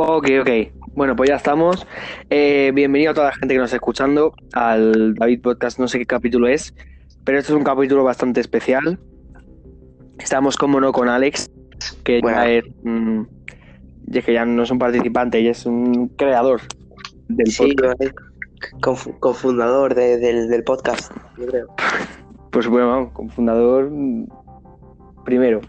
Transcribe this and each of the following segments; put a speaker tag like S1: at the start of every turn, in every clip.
S1: Ok, ok. Bueno, pues ya estamos. Eh, bienvenido a toda la gente que nos está escuchando al David Podcast. No sé qué capítulo es, pero este es un capítulo bastante especial. Estamos, como no, con Alex, que
S2: Bueno.
S1: ya es, que ya no es un participante, ya es un creador del
S2: Sí,
S1: podcast.
S2: eh, conf- cofundador de- del, del podcast, yo creo.
S1: Pues bueno, vamos, con fundador mm, primero.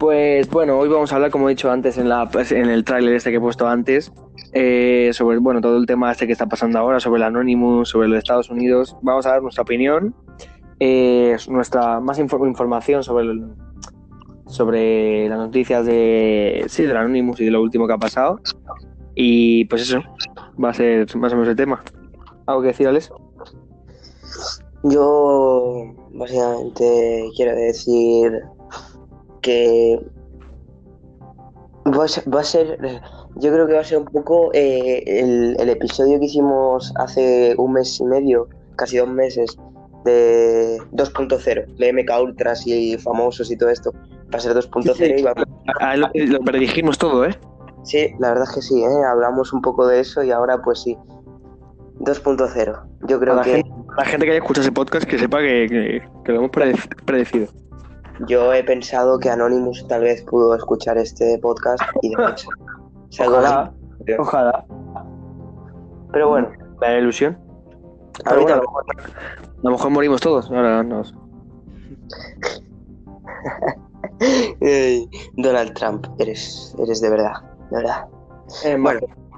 S1: Pues bueno, hoy vamos a hablar, como he dicho antes en, la, pues, en el tráiler este que he puesto antes, eh, sobre bueno, todo el tema este que está pasando ahora, sobre el Anonymous, sobre los Estados Unidos. Vamos a dar nuestra opinión, eh, nuestra más infor- información sobre, el- sobre las noticias de, sí, del Anonymous y de lo último que ha pasado. Y pues eso, va a ser más o menos el tema. ¿Algo que decir, Alex?
S2: Yo básicamente quiero decir que va a ser, va a ser- yo creo que va a ser un poco eh, el, el episodio que hicimos hace un mes y medio, casi dos meses, de 2.0, de MK Ultras y famosos y todo esto. Va a ser 2.0
S1: Sí, sí.
S2: y vamos
S1: A- lo, lo predijimos todo, ¿eh?
S2: Sí, la verdad es que sí, ¿eh? hablamos un poco de eso y ahora pues sí. 2.0. Yo
S1: A
S2: creo
S1: la,
S2: que
S1: gente, a la gente que haya escuchado ese podcast que sepa que, que- que lo hemos prede- predecido.
S2: yo he pensado que Anonymous tal vez pudo escuchar este podcast y se
S1: Ojalá. Ojalá.
S2: Pero bueno,
S1: Me da ilusión. Pero
S2: ahorita
S1: bueno, a, lo mejor, a lo mejor morimos todos. Ahora nos...
S2: Donald Trump, eres, eres de verdad, de verdad.
S1: bueno. Bueno,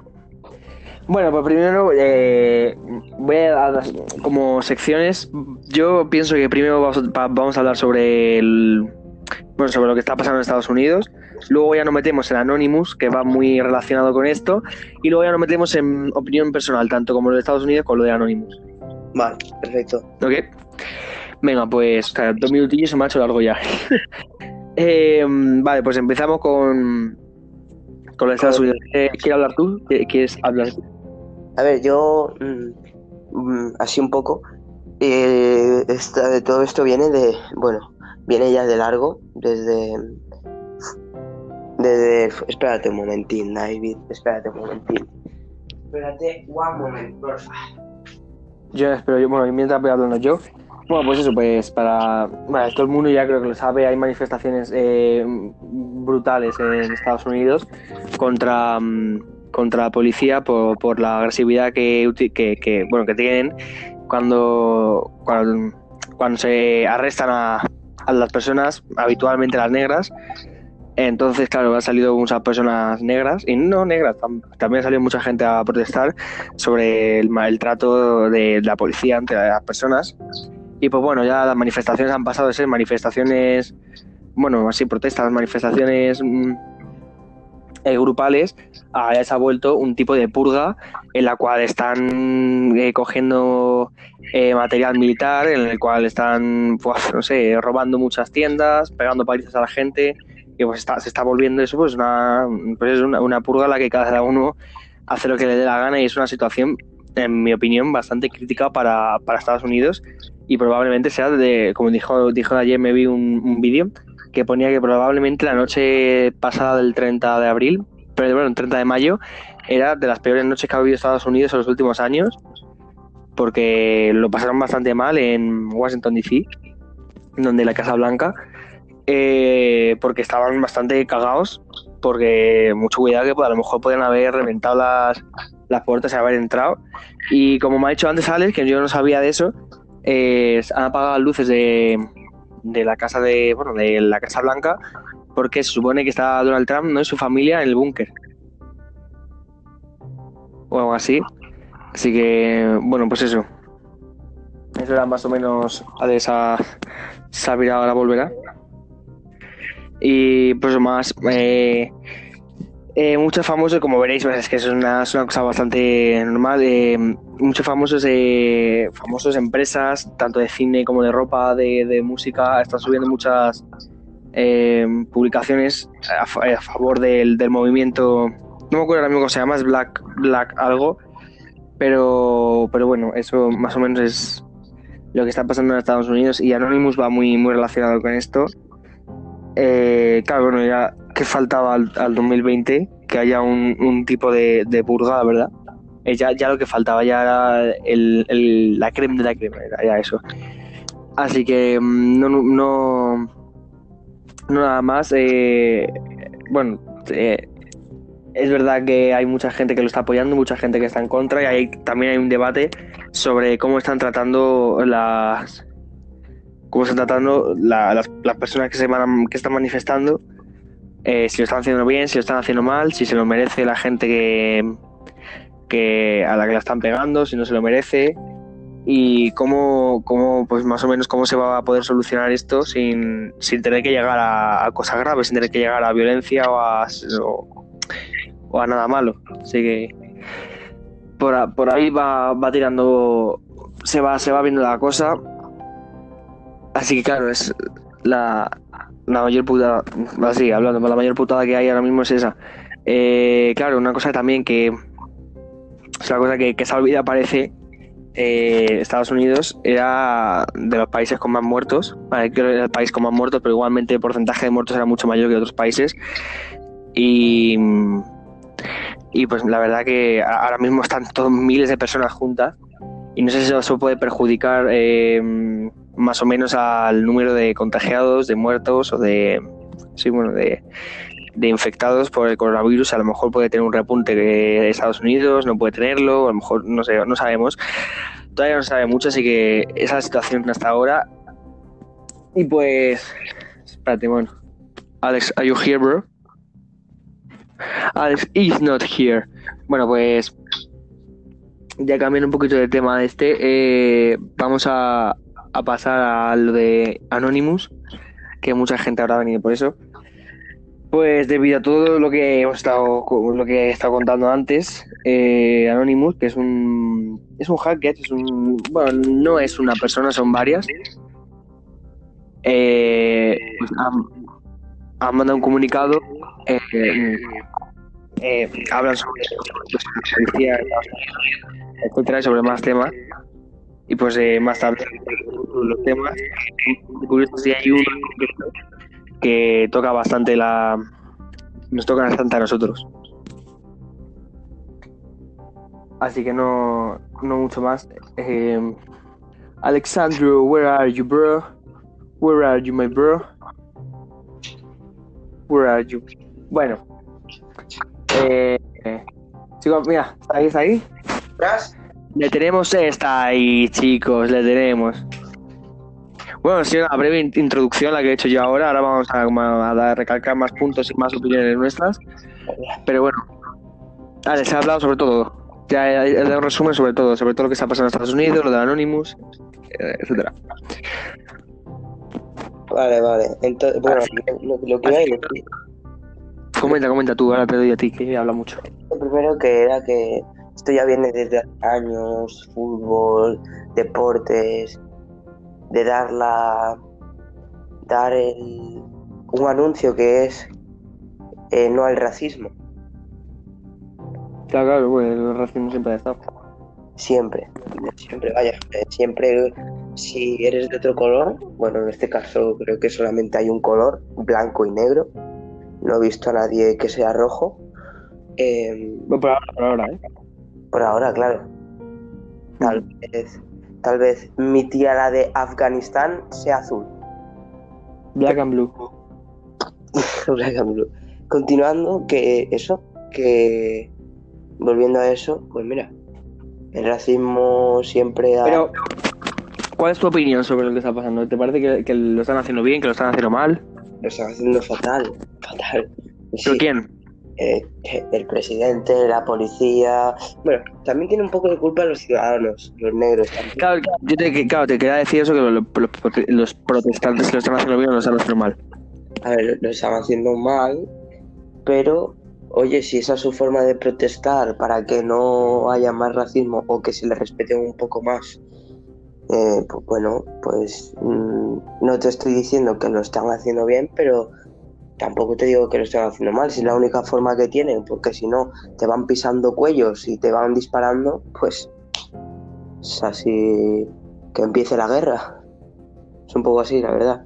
S1: pues primero eh, voy a dar como secciones. Yo pienso que primero vamos a, hablar sobre el, bueno, sobre lo que está pasando en Estados Unidos. Luego ya nos metemos en Anonymous, que va muy relacionado con esto. Y luego ya nos metemos en opinión personal, tanto como lo de Estados Unidos como lo de Anonymous.
S2: Vale, perfecto.
S1: ¿Ok? Venga, pues o sea, dos minutillos se me ha hecho largo ya. Eh, vale, pues empezamos con, con los Estados Unidos. Eh, ¿Quieres hablar tú? ¿Qui- ¿Quieres hablar tú?
S2: A ver, yo mm, mm, así un poco. eh, esta- todo esto viene de, bueno, viene ya de largo, desde, desde, espérate un momentín, David, espérate un momentín. Espérate one moment, porfa.
S1: Yo espero, yo, bueno, mientras voy hablando yo. Bueno, pues eso, pues para. Bueno, todo el mundo ya creo que lo sabe, hay manifestaciones eh, brutales en Estados Unidos contra, mm, contra la policía por, por la agresividad que, que, bueno, que tienen cuando, cuando, cuando se arrestan a, las personas, habitualmente las negras. Entonces, claro, han salido muchas personas negras, y no negras, tam- también ha salido mucha gente a protestar sobre el maltrato de la policía ante las personas. Y pues bueno, ya las manifestaciones han pasado de ser manifestaciones, bueno, así protestas, manifestaciones mm, eh, grupales, a ya se ha vuelto un tipo de purga en la cual están eh, cogiendo eh, material militar, en el cual están, pues, no sé, robando muchas tiendas, pegando palizas a la gente, y pues está- se está volviendo eso pues una, pues es una, purga en la que cada uno hace lo que le dé la gana y es una situación, en mi opinión, bastante crítica para, para Estados Unidos y probablemente sea de, como dijo, dijo ayer, me vi un, un vídeo que ponía que probablemente la noche pasada del 30 de abril, pero bueno, el 30 de mayo, era de las peores noches que ha habido Estados Unidos en los últimos años, porque lo pasaron bastante mal en Washington DC, donde la Casa Blanca, eh, porque estaban bastante cagados, porque mucho cuidado que a lo mejor pueden haber reventado las, las puertas y haber entrado. Y como me ha dicho antes Alex, que yo no sabía de eso, han apagado las luces de, de la casa de bueno de la Casa Blanca porque se supone que está Donald Trump no y su familia en el búnker. O algo así. Así que bueno pues eso. Eso era más o menos de esa virado ahora volverá. Y pues más eh, eh, como veréis, pues, es que es una, es una cosa bastante normal. eh, muchos famosos, eh, famosos empresas, tanto de cine como de ropa, de, de música, están subiendo muchas eh, publicaciones a, fa- a favor del, del movimiento. No me acuerdo ahora mismo cómo se llama, es Black, Black algo. Pero, pero bueno, eso más o menos es lo que está pasando en Estados Unidos y Anonymous va muy, muy relacionado con esto. Eh, claro, bueno, ya que faltaba al, al 2020, que haya un, un tipo de, de purga, ¿verdad? Ya, ya lo que faltaba, ya era el, el- la crema de la crema, era ya eso. Así que mm, no, no, no, no nada más. eh, bueno, eh, es verdad que hay mucha gente que lo está apoyando, mucha gente que está en contra y hay, también hay un debate sobre cómo están tratando las cómo están tratando la- las, las personas que se van, que están manifestando, eh, si lo están haciendo bien, si lo están haciendo mal, si se lo merece la gente que, a la que la están pegando, si no se lo merece y cómo, cómo pues más o menos cómo se va a poder solucionar esto sin, sin tener que llegar a, cosas graves, sin tener que llegar a violencia o a, o, a nada malo. Así que por ahí va, va tirando, se va, se va viendo la cosa. Así que claro, es la, la mayor putada, así hablando, la mayor putada que hay ahora mismo es esa. Eh, claro, una cosa también que es una cosa que, que se ha olvidado parece eh, Estados Unidos era de los países con más muertos, vale, creo que era el país con más muertos, pero igualmente el porcentaje de muertos era mucho mayor que otros países. Y, y pues la verdad que ahora mismo están todos miles de personas juntas y no sé si eso puede perjudicar eh, más o menos al número de contagiados, de muertos o de, sí, bueno, de, de infectados por el coronavirus. A lo mejor puede tener un repunte que Estados Unidos no puede tenerlo, a lo mejor no sé, no sabemos. Todavía no sabe mucho, así que esa es la situación hasta ahora. Y pues, espérate, bueno. Alex, are you here, bro? Alex is not here. Bueno, pues ya cambiando un poquito de tema de este, eh, vamos a, a pasar a lo de Anonymous, que mucha gente habrá venido por eso. Pues debido a todo lo que hemos estado, lo que he estado contando antes, eh, Anonymous, que es un es un hacker, es un bueno, no es una persona, son varias. Eh, pues han, mandado un comunicado, eh, eh, hablan sobre pues, sobre más temas. Y pues eh, más tarde los temas. Curioso si hay uno que toca bastante la. Nos toca bastante a nosotros. Así que no, no mucho más. Eh, Alexandro, where are you, bro? Where are you, my bro? Where are you? Bueno. Eh, chicos, mira, ¿está ahí? ¿Está ahí? Le tenemos esta ahí, chicos, le tenemos. Bueno, ha sido una breve in- introducción la que he hecho yo ahora. Ahora vamos a, a dar, recalcar más puntos y más opiniones nuestras. Pero bueno, vale, se ha hablado sobre todo. Ya he he dado un resumen sobre todo, sobre todo lo que está pasando en Estados Unidos, lo de Anonymous, eh, etcétera.
S2: Vale, vale. Entonces, bueno, lo, lo que iba a decir
S1: Comenta, comenta tú, ahora te doy a ti, que habla mucho.
S2: lo primero que era que esto ya viene desde hace años, fútbol, deportes, de dar la dar el, un anuncio que es eh, no al racismo,
S1: Claro, claro, bueno, el racismo siempre ha estado.
S2: siempre, siempre, vaya, eh, siempre si eres de otro color, bueno, en este caso creo que solamente hay un color, blanco y negro, no he visto a nadie que sea rojo, eh,
S1: por ahora, por ahora, ¿eh?
S2: Por ahora, claro. Tal vez, tal vez mi tía la de Afganistán sea azul.
S1: Black and Blue.
S2: Black and blue. Continuando, que eso, que volviendo a eso, pues mira, el racismo siempre ha...
S1: Pero, ¿cuál es tu opinión sobre lo que está pasando? ¿Te parece que, que lo están haciendo bien, que lo están haciendo mal?
S2: lo están haciendo fatal, fatal.
S1: ¿Pero
S2: Sí,
S1: quién?
S2: Eh, el presidente, la policía... Bueno, también tiene un poco de culpa los ciudadanos, los negros también.
S1: Claro, yo te, claro, te quería decir eso, que lo- lo- los, los protestantes que lo están haciendo bien o lo están haciendo mal.
S2: A ver, lo están haciendo mal, pero oye, si esa es su forma de protestar para que no haya más racismo o que se le respete un poco más, eh, pues bueno, pues mm, no te estoy diciendo que lo están haciendo bien, pero tampoco te digo que lo están haciendo mal, si es la única forma que tienen, porque si no te van pisando cuellos y te van disparando, pues es así que empiece la guerra. Es un poco así, la verdad.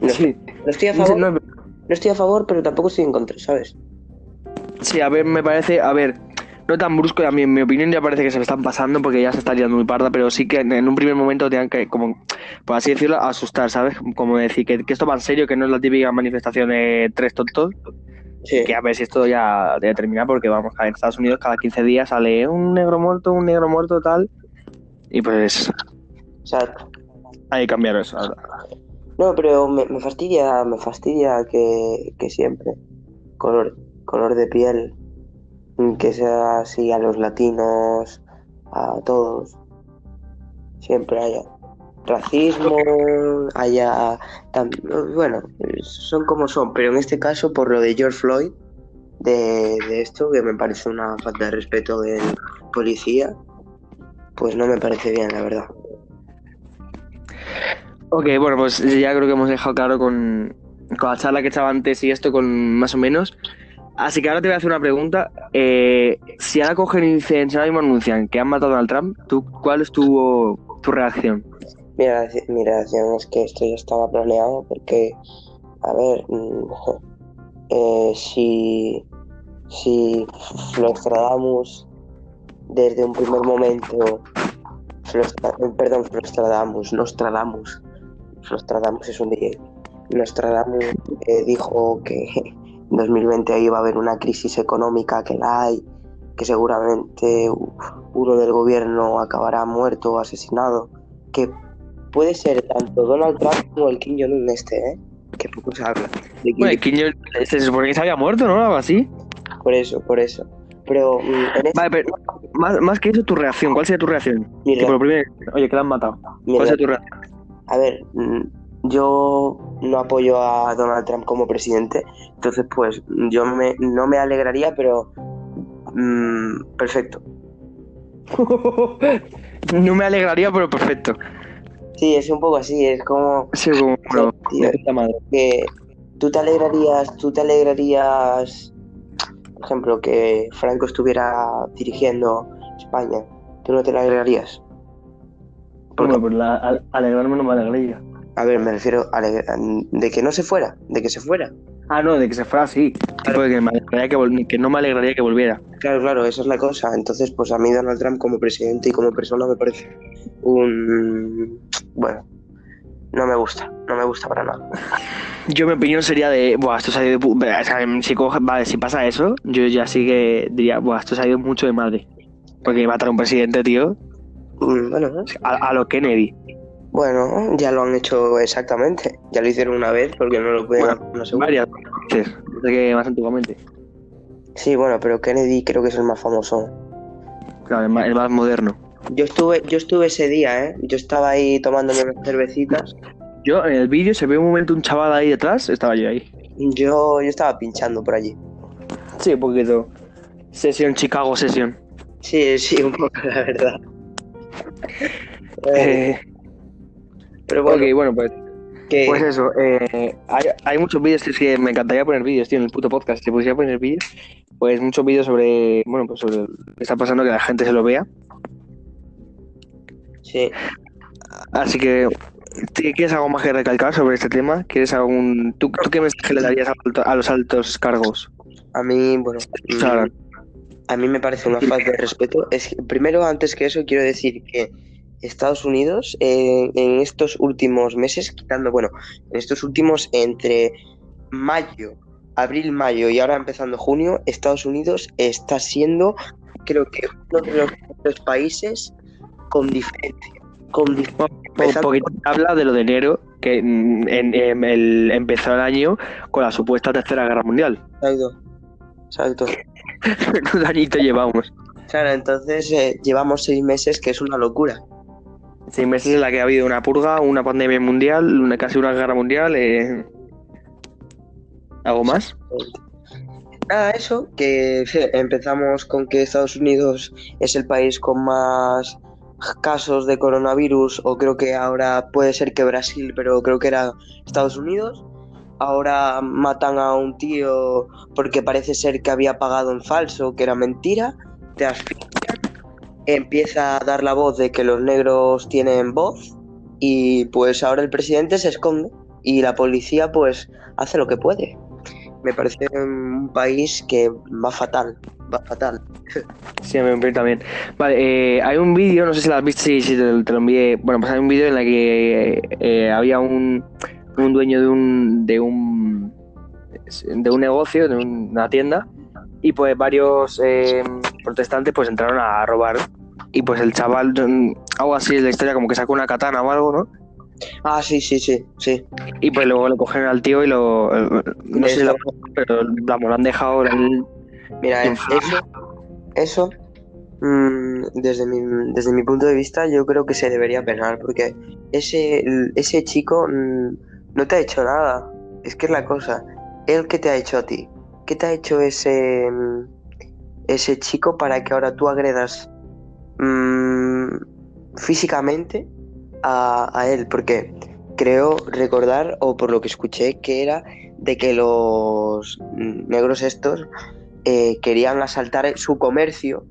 S2: No,
S1: Sí.
S2: no estoy a
S1: No,
S2: favor.
S1: no,
S2: No estoy a favor, pero tampoco estoy en contra, ¿sabes?
S1: Sí, a ver, me parece, a ver, no tan brusco, a mí en mi opinión ya parece que se me están pasando porque ya se está liando muy parda, pero sí que en, en un primer momento tengan que, como, por así decirlo, asustar, ¿sabes? Como decir que, que esto va en serio, que no es la típica manifestación de tres tontos,
S2: Sí.
S1: que a ver si esto ya debe terminar porque vamos, en Estados Unidos cada 15 días sale un negro muerto, un negro muerto, tal, y pues
S2: Exacto.
S1: hay que cambiar eso.
S2: No, pero me, me fastidia, me fastidia que, que siempre color, color de piel, que sea así a los latinos, a todos, siempre haya racismo, haya, bueno, son como son, pero en este caso por lo de George Floyd, de, de esto, que me parece una falta de respeto del policía, pues no me parece bien, la verdad.
S1: Ok, bueno, pues ya creo que hemos dejado claro con, con la charla que echaba antes y esto con más o menos. Así que ahora te voy a hacer una pregunta. Eh, si ahora cogen y dicen, si mismo anuncian que han matado a Donald Trump, ¿tú, ¿cuál es tu, reacción?
S2: Mi reacción, reacción es que esto ya estaba planeado porque, a ver, mm, eh, si, si Nostradamus desde un primer momento, eh, perdón, Nostradamus, Nostradamus, Nostradamus es un DJ, Nostradamus dijo que en 2020 iba a haber una crisis económica que la hay, que seguramente uno del gobierno acabará muerto o asesinado, que puede ser tanto Donald Trump como el Kim Jong-un este, ¿eh? Que poco se habla. de Kim
S1: Bueno, Kim Jong- se supone que se había muerto, ¿no? Algo así.
S2: Por eso, por eso. Pero mm, este,
S1: Vale, pero más, más que eso, tu reacción. ¿Cuál sería tu reacción?
S2: mi
S1: Que por lo primero, oye, que la han matado.
S2: mi
S1: ¿Cuál sería tu reacción?
S2: a ver, mm, yo no apoyo a Donald Trump como presidente, entonces pues yo me, no me alegraría, pero mm, perfecto.
S1: no me alegraría, pero perfecto.
S2: Sí, es un poco así, es como
S1: Sí, como
S2: tío.
S1: madre.
S2: que tú te alegrarías, tú te alegrarías, por ejemplo, que Franco estuviera dirigiendo España, tú no te alegrarías. Porque,
S1: Bueno, pues la, al- alegrarme no me alegraría.
S2: A ver, me refiero a de que no se fuera, de que se fuera.
S1: Ah, no, de que se fuera así. Tipo de que, me alegraría que, que no me alegraría que volviera.
S2: Claro, claro, esa es la cosa. Entonces, pues a mí Donald Trump como presidente y como persona me parece un... Bueno, no me gusta, no me gusta para nada.
S1: Yo mi opinión sería de, buah, esto se ha ido de pu- o sea, si, coge- vale, si pasa eso, yo ya sí que diría, buah, esto se ha ido mucho de madre. Porque matar a un presidente, tío,
S2: Mm, Bueno,
S1: a, a lo Kennedy.
S2: Bueno, ya lo han hecho exactamente. Ya lo hicieron una vez porque no lo pueden
S1: Bueno,
S2: una segunda.
S1: Varias veces, que más antiguamente.
S2: Sí, bueno, pero Kennedy creo que es el más famoso.
S1: Claro, el más, el más moderno.
S2: Yo estuve, yo estuve ese día, ¿eh? Yo estaba ahí tomándome unas cervecitas.
S1: Yo, en el vídeo se ve un momento un chaval ahí detrás, estaba yo ahí.
S2: Yo, yo estaba pinchando por allí.
S1: Sí, un poquito. Sesión, Chicago Sesión.
S2: Sí, sí, un poco, la verdad. Eh, pero bueno,
S1: ok, bueno, pues
S2: que...
S1: Pues eso, eh, hay, hay muchos vídeos, es que me encantaría poner vídeos, tío, en el puto podcast. Si pudiera poner vídeos, pues muchos vídeos sobre, bueno, pues sobre lo que está pasando, que la gente se lo vea.
S2: Sí.
S1: Así que, ¿tí- ¿quieres algo más que recalcar sobre este tema? ¿Quieres algún... ¿Tú, tú qué mensaje le darías a, los altos cargos?
S2: A mí, bueno, a mí me parece una falta de respeto. Es que, primero, antes que eso, quiero decir que Estados Unidos eh, en estos últimos meses, quitando, bueno, en estos últimos entre mayo, abril, mayo y ahora empezando junio, Estados Unidos está siendo, creo que uno de los, los países con diferencia. Con dif-
S1: un
S2: empezando-
S1: poquito habla de lo de enero, que en, en el, empezó el año con la supuesta tercera guerra mundial.
S2: Exacto. Exacto.
S1: Un añito llevamos.
S2: Claro, entonces eh, llevamos seis meses, que es una locura.
S1: Seis meses en la que ha habido una purga, una pandemia mundial, casi una guerra mundial. eh, ¿Algo más?
S2: Nada, eso, que empezamos con que Estados Unidos es el país con más casos de coronavirus, o creo que ahora puede ser que Brasil, pero creo que era Estados Unidos. Ahora matan a un tío porque parece ser que había pagado en falso, que era mentira, te asfixian, empieza a dar la voz de que los negros tienen voz y pues ahora el presidente se esconde y la policía pues hace lo que puede. me parece un país que va fatal, va fatal.
S1: Sí, a mí también. Vale, eh, hay un vídeo, no sé si lo has visto, sí, te, lo envié. Bueno, pues hay un vídeo en el que eh, había un, un dueño de un, de un de un negocio, de una tienda, y pues varios eh, protestantes pues entraron a robar. Y pues el chaval, mm, algo así es la historia, como que sacó una katana o algo, ¿no?
S2: Ah, sí, sí, sí, sí.
S1: Y pues luego le cogieron al tío y lo. eh, No sé si lo, pero vamos, lo han dejado. el-
S2: Mira,
S1: Qué
S2: eso, eso mm, desde, mi, desde mi punto de vista, yo creo que se debería penar, porque ese, ese chico mm, no te ha hecho nada. Es que es la cosa. Él, ¿qué te ha hecho a ti? ¿Qué te ha hecho ese, ese chico para que ahora tú agredas mm, físicamente a, a él? Porque creo recordar, o por lo que escuché, que era de que los negros estos eh, querían asaltar su comercio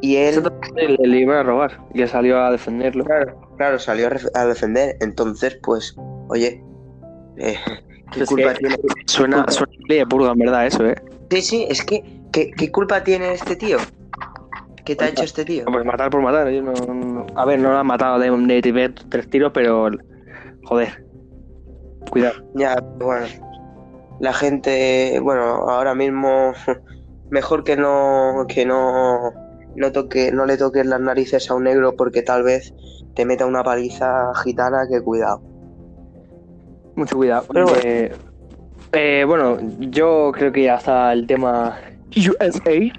S2: y él,
S1: le, le iban a robar y él salió a defenderlo.
S2: claro, claro, salió a, defender. Entonces, pues, oye, eh, ¿qué
S1: Es
S2: culpa
S1: que
S2: tiene?
S1: Suena, suena purga, en verdad, eso, ¿eh?
S2: Sí, sí, es que, ¿qué, qué culpa tiene este tío? ¿Qué te ha hecho este tío?
S1: Pues matar por matar. yo no- no- A ver, no lo han matado de, de, de tres tiros, pero. Joder. Cuidado.
S2: Ya, bueno, la gente, bueno, ahora mismo mejor que no, que no, no toque, no le toques las narices a un negro porque tal vez te meta una paliza gitana que cuidado.
S1: Mucho cuidado.
S2: Pero bueno.
S1: Eh, eh, bueno, yo creo que ya está el tema USA.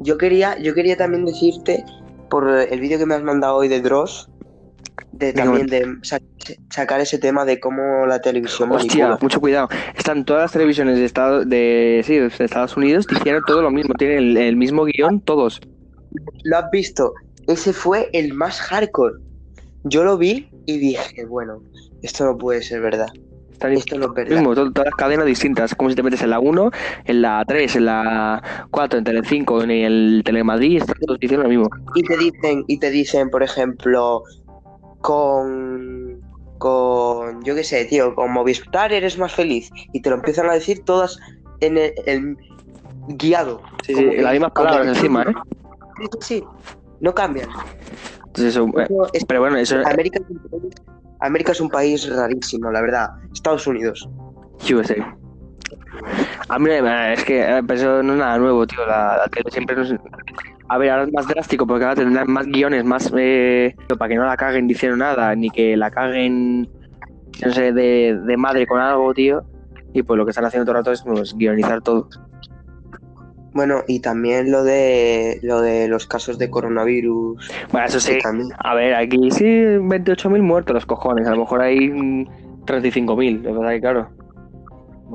S2: Yo quería, yo quería también decirte por el vídeo que me has mandado hoy de Dross, de también de sa- sacar ese tema de cómo la televisión
S1: Hostia,
S2: manipula.
S1: mucho cuidado. Están todas las televisiones de, Estado, de, sí, de Estados Unidos, hicieron todo lo mismo. Tienen el, el mismo guion, todos.
S2: ¿Lo has visto? Ese fue el más hardcore. Yo lo vi y dije, bueno, esto no puede ser verdad.
S1: Están
S2: Esto no es
S1: lo mismo, to- todas las cadenas distintas. Como si te metes en la 1, en la 3, en la 4, en Telecinco, en el Telemadrid, están todos diciendo lo mismo.
S2: Y te dicen, y te dicen, por ejemplo, con con yo qué sé, tío, con Movistar eres más feliz. Y te lo empiezan a decir todas en el, el guiado.
S1: Sí, las mismas palabras encima, ¿eh?
S2: Sí, sí, sí. No cambian.
S1: Entonces eso, eh,
S2: Eso es-
S1: pero bueno, eso
S2: América, América es un país rarísimo, la verdad. Estados Unidos.
S1: USA. A mí es que eh, eso no es nada nuevo, tío. La, la tele siempre nos... A ver, ahora es más drástico porque ahora tendrán más guiones, más... Eh, para que no la caguen diciendo nada, ni que la caguen, no sé, de, de madre con algo, tío. Y pues lo que están haciendo todo el rato es pues, guionizar todo.
S2: Bueno, y también lo de lo de los casos de coronavirus.
S1: Bueno, eso sí.
S2: también-
S1: A ver, aquí sí, 28.000 muertos los cojones. A lo mejor hay mm, 35.000, lo que pasa es que, claro.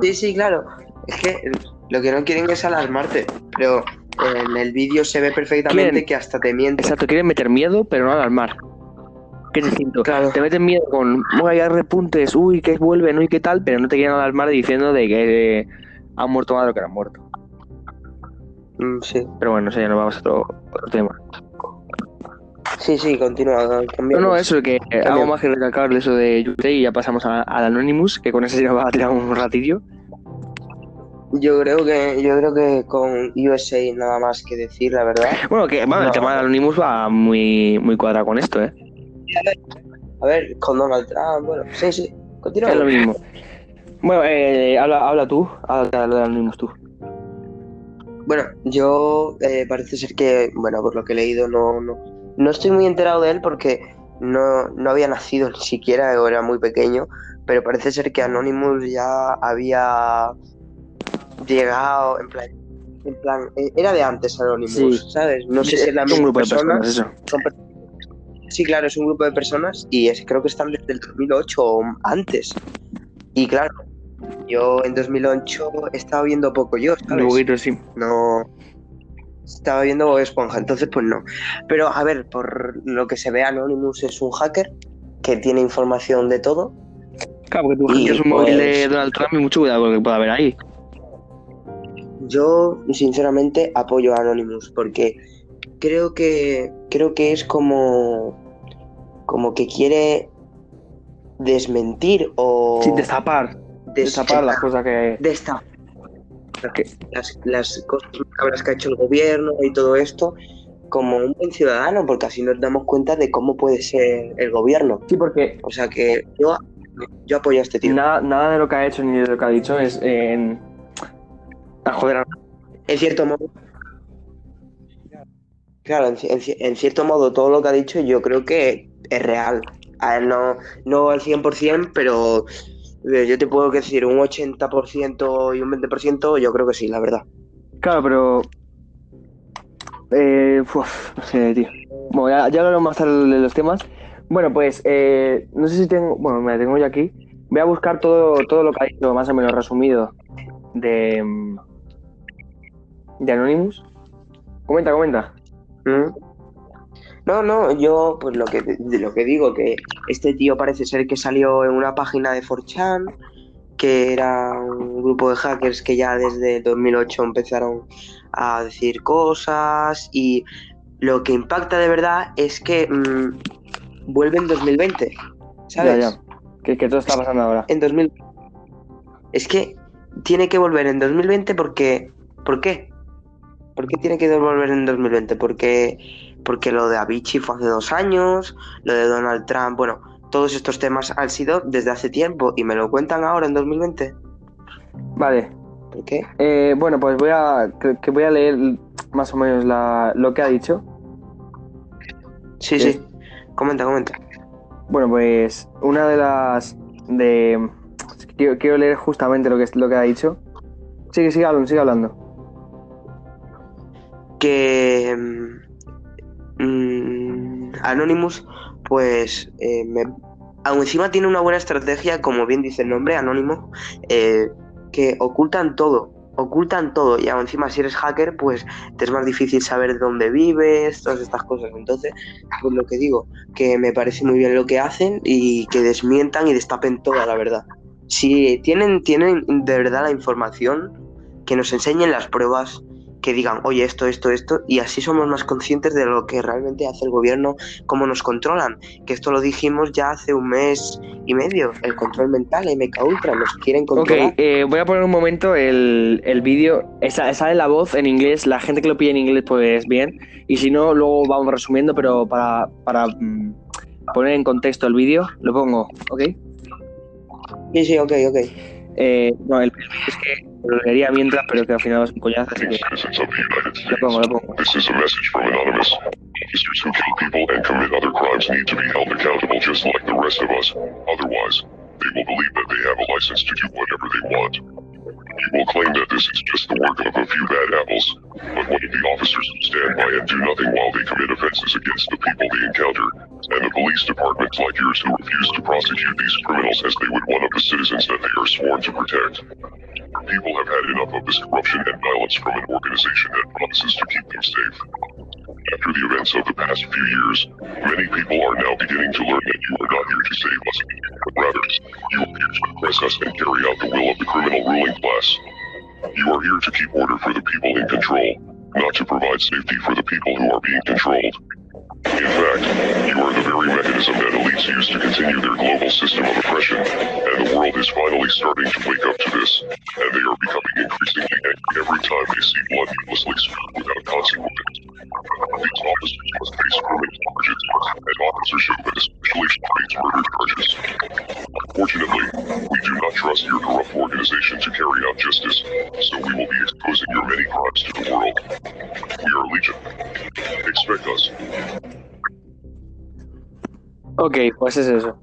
S2: Sí, sí, claro. Es que lo que no quieren es alarmarte, pero en el vídeo se ve perfectamente que hasta te mienten.
S1: Exacto, quieren meter miedo, pero no alarmar. Que es distinto.
S2: Claro.
S1: Te meten miedo con, uy, hay repuntes, uy, que vuelven, uy, qué tal, pero no te quieren alarmar diciendo de que eh, han muerto más de lo que han muerto.
S2: Mm, sí.
S1: Pero bueno, eso ya nos vamos a otro, otro tema.
S2: sí, sí, continúa.
S1: No,
S2: cambiamos.
S1: no, eso, que eh, algo más que recalcar de eso de UK y ya pasamos al Anonymous, que con ese nos va a tirar un ratillo.
S2: Yo creo que yo creo que con USA nada más que decir, la verdad.
S1: Bueno, que bueno, el
S2: No.
S1: tema del Anonymous va muy, muy cuadrado con esto, ¿eh?
S2: A ver, con Donald Trump, bueno, sí, sí. Continúa.
S1: Es lo mismo. Bueno, eh, habla, habla tú, habla de Anonymous tú.
S2: Bueno, yo eh, parece ser que, bueno, por lo que he leído, no, no, no estoy muy enterado de él porque no, no había nacido ni siquiera o era muy pequeño, pero parece ser que Anonymous ya había llegado, en plan, en plan, eh, era de antes Anonymous,
S1: Sí.
S2: ¿sabes? No sé si es la
S1: un
S2: misma
S1: grupo de
S2: persona.
S1: personas,
S2: son Sí, claro, es un grupo de personas y es, creo que están desde el 2008 o antes. Y claro, yo en 2008 estaba viendo poco yo, ¿sabes?
S1: sí.
S2: no estaba viendo Bob Esponja, entonces pues no. Pero a ver, por lo que se ve, Anonymous es un hacker que tiene información de todo.
S1: Claro, porque tú hackeas un móvil de
S2: pues-
S1: Donald Trump y mucho cuidado con lo que pueda haber ahí.
S2: Yo sinceramente apoyo a Anonymous porque creo que creo que es como como que quiere desmentir o
S1: Sin destapar. Destapar las cosas que...
S2: destapar las, las cosas macabras que ha hecho el gobierno y todo esto como un buen ciudadano, porque así nos damos cuenta de cómo puede ser el gobierno.
S1: Sí, porque
S2: O sea que yo, yo apoyo a este tío.
S1: nada, nada de lo que ha hecho ni de lo que ha dicho es en... a joder a...
S2: En cierto modo. Claro, en, ci- en ci- en cierto modo todo lo que ha dicho yo creo que es real. A ver, no, no al 100%, pero eh, yo te puedo decir un 80% y un 20%, yo creo que sí, la verdad.
S1: Claro, pero... Eh, uf, no sé, tío. Bueno, ya, ya hablaremos más tarde de los temas. Bueno, pues eh, no sé si tengo... Bueno, me la tengo yo aquí. Voy a buscar todo, todo lo que ha dicho más o menos resumido de... De Anonymous. Comenta, comenta.
S2: ¿Mm? No, no, yo pues lo que, de lo que digo, que este tío parece ser que salió en una página de 4chan, que era un grupo de hackers que ya desde 2008 empezaron a decir cosas y lo que impacta de verdad es que mm, vuelve en 2020, ¿sabes?
S1: Ya, ya. Que, que todo está pasando ahora.
S2: En 2000. Es que tiene que volver en 2020 porque... ¿Por qué? ¿Por qué tiene que volver en 2020? Porque, porque lo de Avicii fue hace dos años, lo de Donald Trump, bueno, todos estos temas han sido desde hace tiempo y me lo cuentan ahora en 2020.
S1: Vale.
S2: ¿Por qué?
S1: Eh, bueno, pues voy a, que, voy a leer más o menos la- lo que ha dicho.
S2: Sí,
S1: Sí.
S2: sí. Comenta, comenta.
S1: Bueno, pues una de las de quiero, quiero leer justamente lo que lo que ha dicho. Sigue, sigue hablando, sigue hablando.
S2: que Anonymous, pues, eh, aún encima tiene una buena estrategia, como bien dice el nombre, Anónimo, eh, que ocultan todo, ocultan todo, y aún encima si eres hacker, pues te es más difícil saber de dónde vives, todas estas cosas. Entonces, pues lo que digo, que me parece muy bien lo que hacen y que desmientan y destapen toda la verdad. Si tienen, tienen de verdad la información, que nos enseñen las pruebas, que digan, oye, esto, esto, esto, y así somos más conscientes de lo que realmente hace el gobierno, cómo nos controlan. Que esto lo dijimos ya hace un mes y medio, el control mental, MK Ultra, nos quieren
S1: Ok,
S2: controlar.
S1: eh, voy a poner un momento el, el vídeo. Esa- Sale la voz en inglés. La gente que lo pide en inglés, pues bien. Y si no, luego vamos resumiendo, pero para, para mm, poner en contexto el vídeo, lo pongo, ¿ok?
S2: Sí, sí, ok, ok.
S1: Eh, no, el, es que lo leería mientras, pero que al final ser un coñazo, así que
S3: citizens of the United
S1: lo
S3: States.
S1: pongo, lo pongo.
S3: This is a message from Anonymous. Officers who kill people and commit other crimes need to be held accountable just like the rest of us. Otherwise, they will believe that they have a license to do whatever they want. You will claim that this is just the work of a few bad apples, but what of the officers who stand by and do nothing while they commit offenses against the people they encounter, and the police departments like yours who refuse to prosecute these criminals as they would one of the citizens that they are sworn to protect? People have had enough of this corruption and violence from an organization that promises to keep them safe. After the events of the past few years, many people are now beginning to learn that you are not here to save us, but rather, you are here to oppress us and carry out the will of the criminal ruling class. You are here to keep order for the people in control, not to provide safety for the people who are being controlled. In fact, you are the very mechanism that elites use to continue their global system of oppression, and the world is finally starting to wake up to this, and they are becoming increasingly angry every time they see blood needlessly spilled without consequence. These officers must face criminal charges, and officership that especially face murder charges. Unfortunately, we do not trust your corrupt organization to carry out justice, so we will be exposing your many crimes to the world. We are Legion. Expect us.
S1: Ok, pues es eso.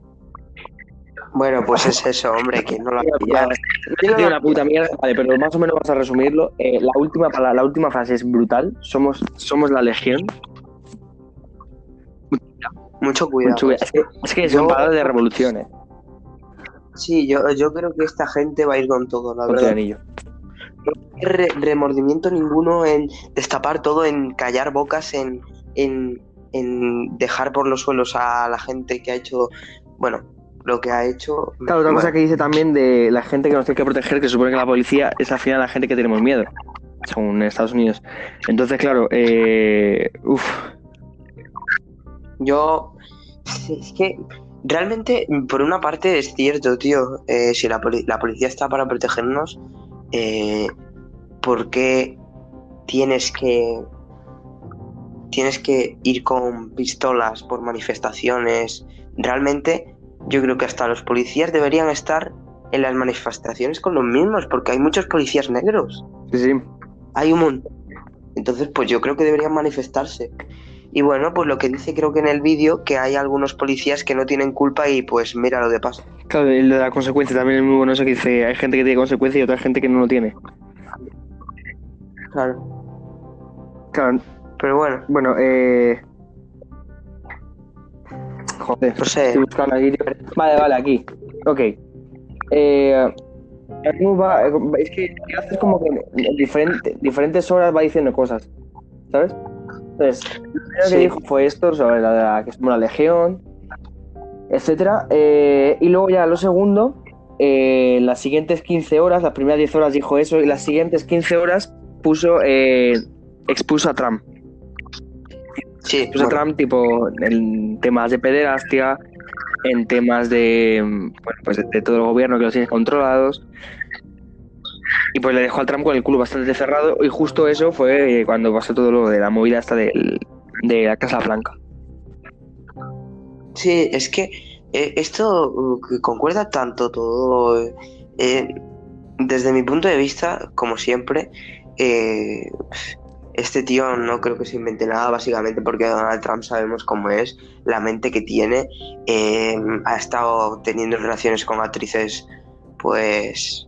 S2: Bueno, pues es eso, hombre, que no lo ha pillado.
S1: Tiene una puta mierda, vale, pero más o menos vas a resumirlo. Eh, la, última, la última frase es brutal. Somos, somos la legión.
S2: Mucho cuidado.
S1: Mucho- es, que, es que son
S2: Yo-
S1: palabras de revolución, eh.
S2: Sí, yo, yo creo que esta gente va a ir con todo, la verdad.
S1: anillo.
S2: No hay re- remordimiento ninguno en destapar todo, en callar bocas, en, en, en dejar por los suelos a la gente que ha hecho, bueno, lo que ha hecho.
S1: Claro, otra cosa que dice también de la gente que nos tiene que proteger, que se supone que la policía es al final la gente que tenemos miedo, según Estados Unidos. Entonces, claro, eh, uf,
S2: Yo, es que realmente, por una parte es cierto, tío, eh, si la, poli- la policía está para protegernos, eh, ¿por qué tienes que tienes que ir con pistolas por manifestaciones? Realmente, yo creo que hasta los policías deberían estar en las manifestaciones con los mismos, porque hay muchos policías negros.
S1: Sí, sí.
S2: Hay un montón. Entonces, pues yo creo que deberían manifestarse. Y bueno, pues lo que dice creo que en el vídeo, que hay algunos policías que no tienen culpa y pues mira lo de paso.
S1: Claro, y lo de la consecuencia también es muy bueno eso que dice, hay gente que tiene consecuencia y otra gente que no lo tiene.
S2: Claro.
S1: Claro,
S2: Pero bueno,
S1: bueno, eh... Joder,
S2: no sé.
S1: estoy buscando aquí. Vale, vale, aquí. Ok. Eh... Es que haces como que en diferente- diferentes horas va diciendo cosas, ¿sabes? Entonces, lo primero
S2: Sí.
S1: que dijo fue esto sobre la, de la que somos la legión, etcétera. eh, y luego ya lo segundo, eh, las siguientes 15 horas, las primeras 10 horas dijo eso, y las siguientes 15 horas puso, eh, expuso a Trump.
S2: Sí,
S1: Expuso
S2: bueno,
S1: a Trump, tipo, en temas de pederastia, en temas de, bueno, pues de, de todo el gobierno que los tiene controlados. Y pues le dejó al Trump con el culo bastante cerrado, y justo eso fue eh, cuando pasó todo lo de la movida esta del- de la Casa Blanca.
S2: sí, es que eh, esto uh, concuerda tanto todo. eh, desde mi punto de vista, como siempre, eh, este tío no creo que se invente nada, básicamente porque Donald Trump sabemos cómo es, la mente que tiene. eh, ha estado teniendo relaciones con actrices, pues,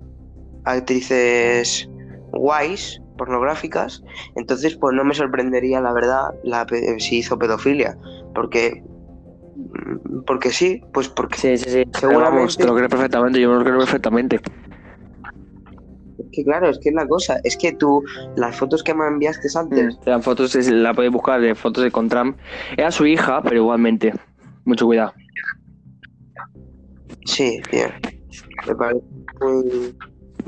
S2: actrices guays, pornográficas. Entonces, pues no me sorprendería, la verdad, la, si hizo pedofilia. Porque, porque sí, pues porque
S1: Sí, sí, sí.
S2: Seguramente-
S1: Vamos, te lo creo perfectamente, yo me lo creo perfectamente.
S2: Es que claro, es que es la cosa, es que tú, las fotos que me enviaste antes,
S1: Las fotos, es- la podéis buscar de fotos de con Trump. Era su hija, pero igualmente. Mucho cuidado.
S2: sí, bien. Me parece muy.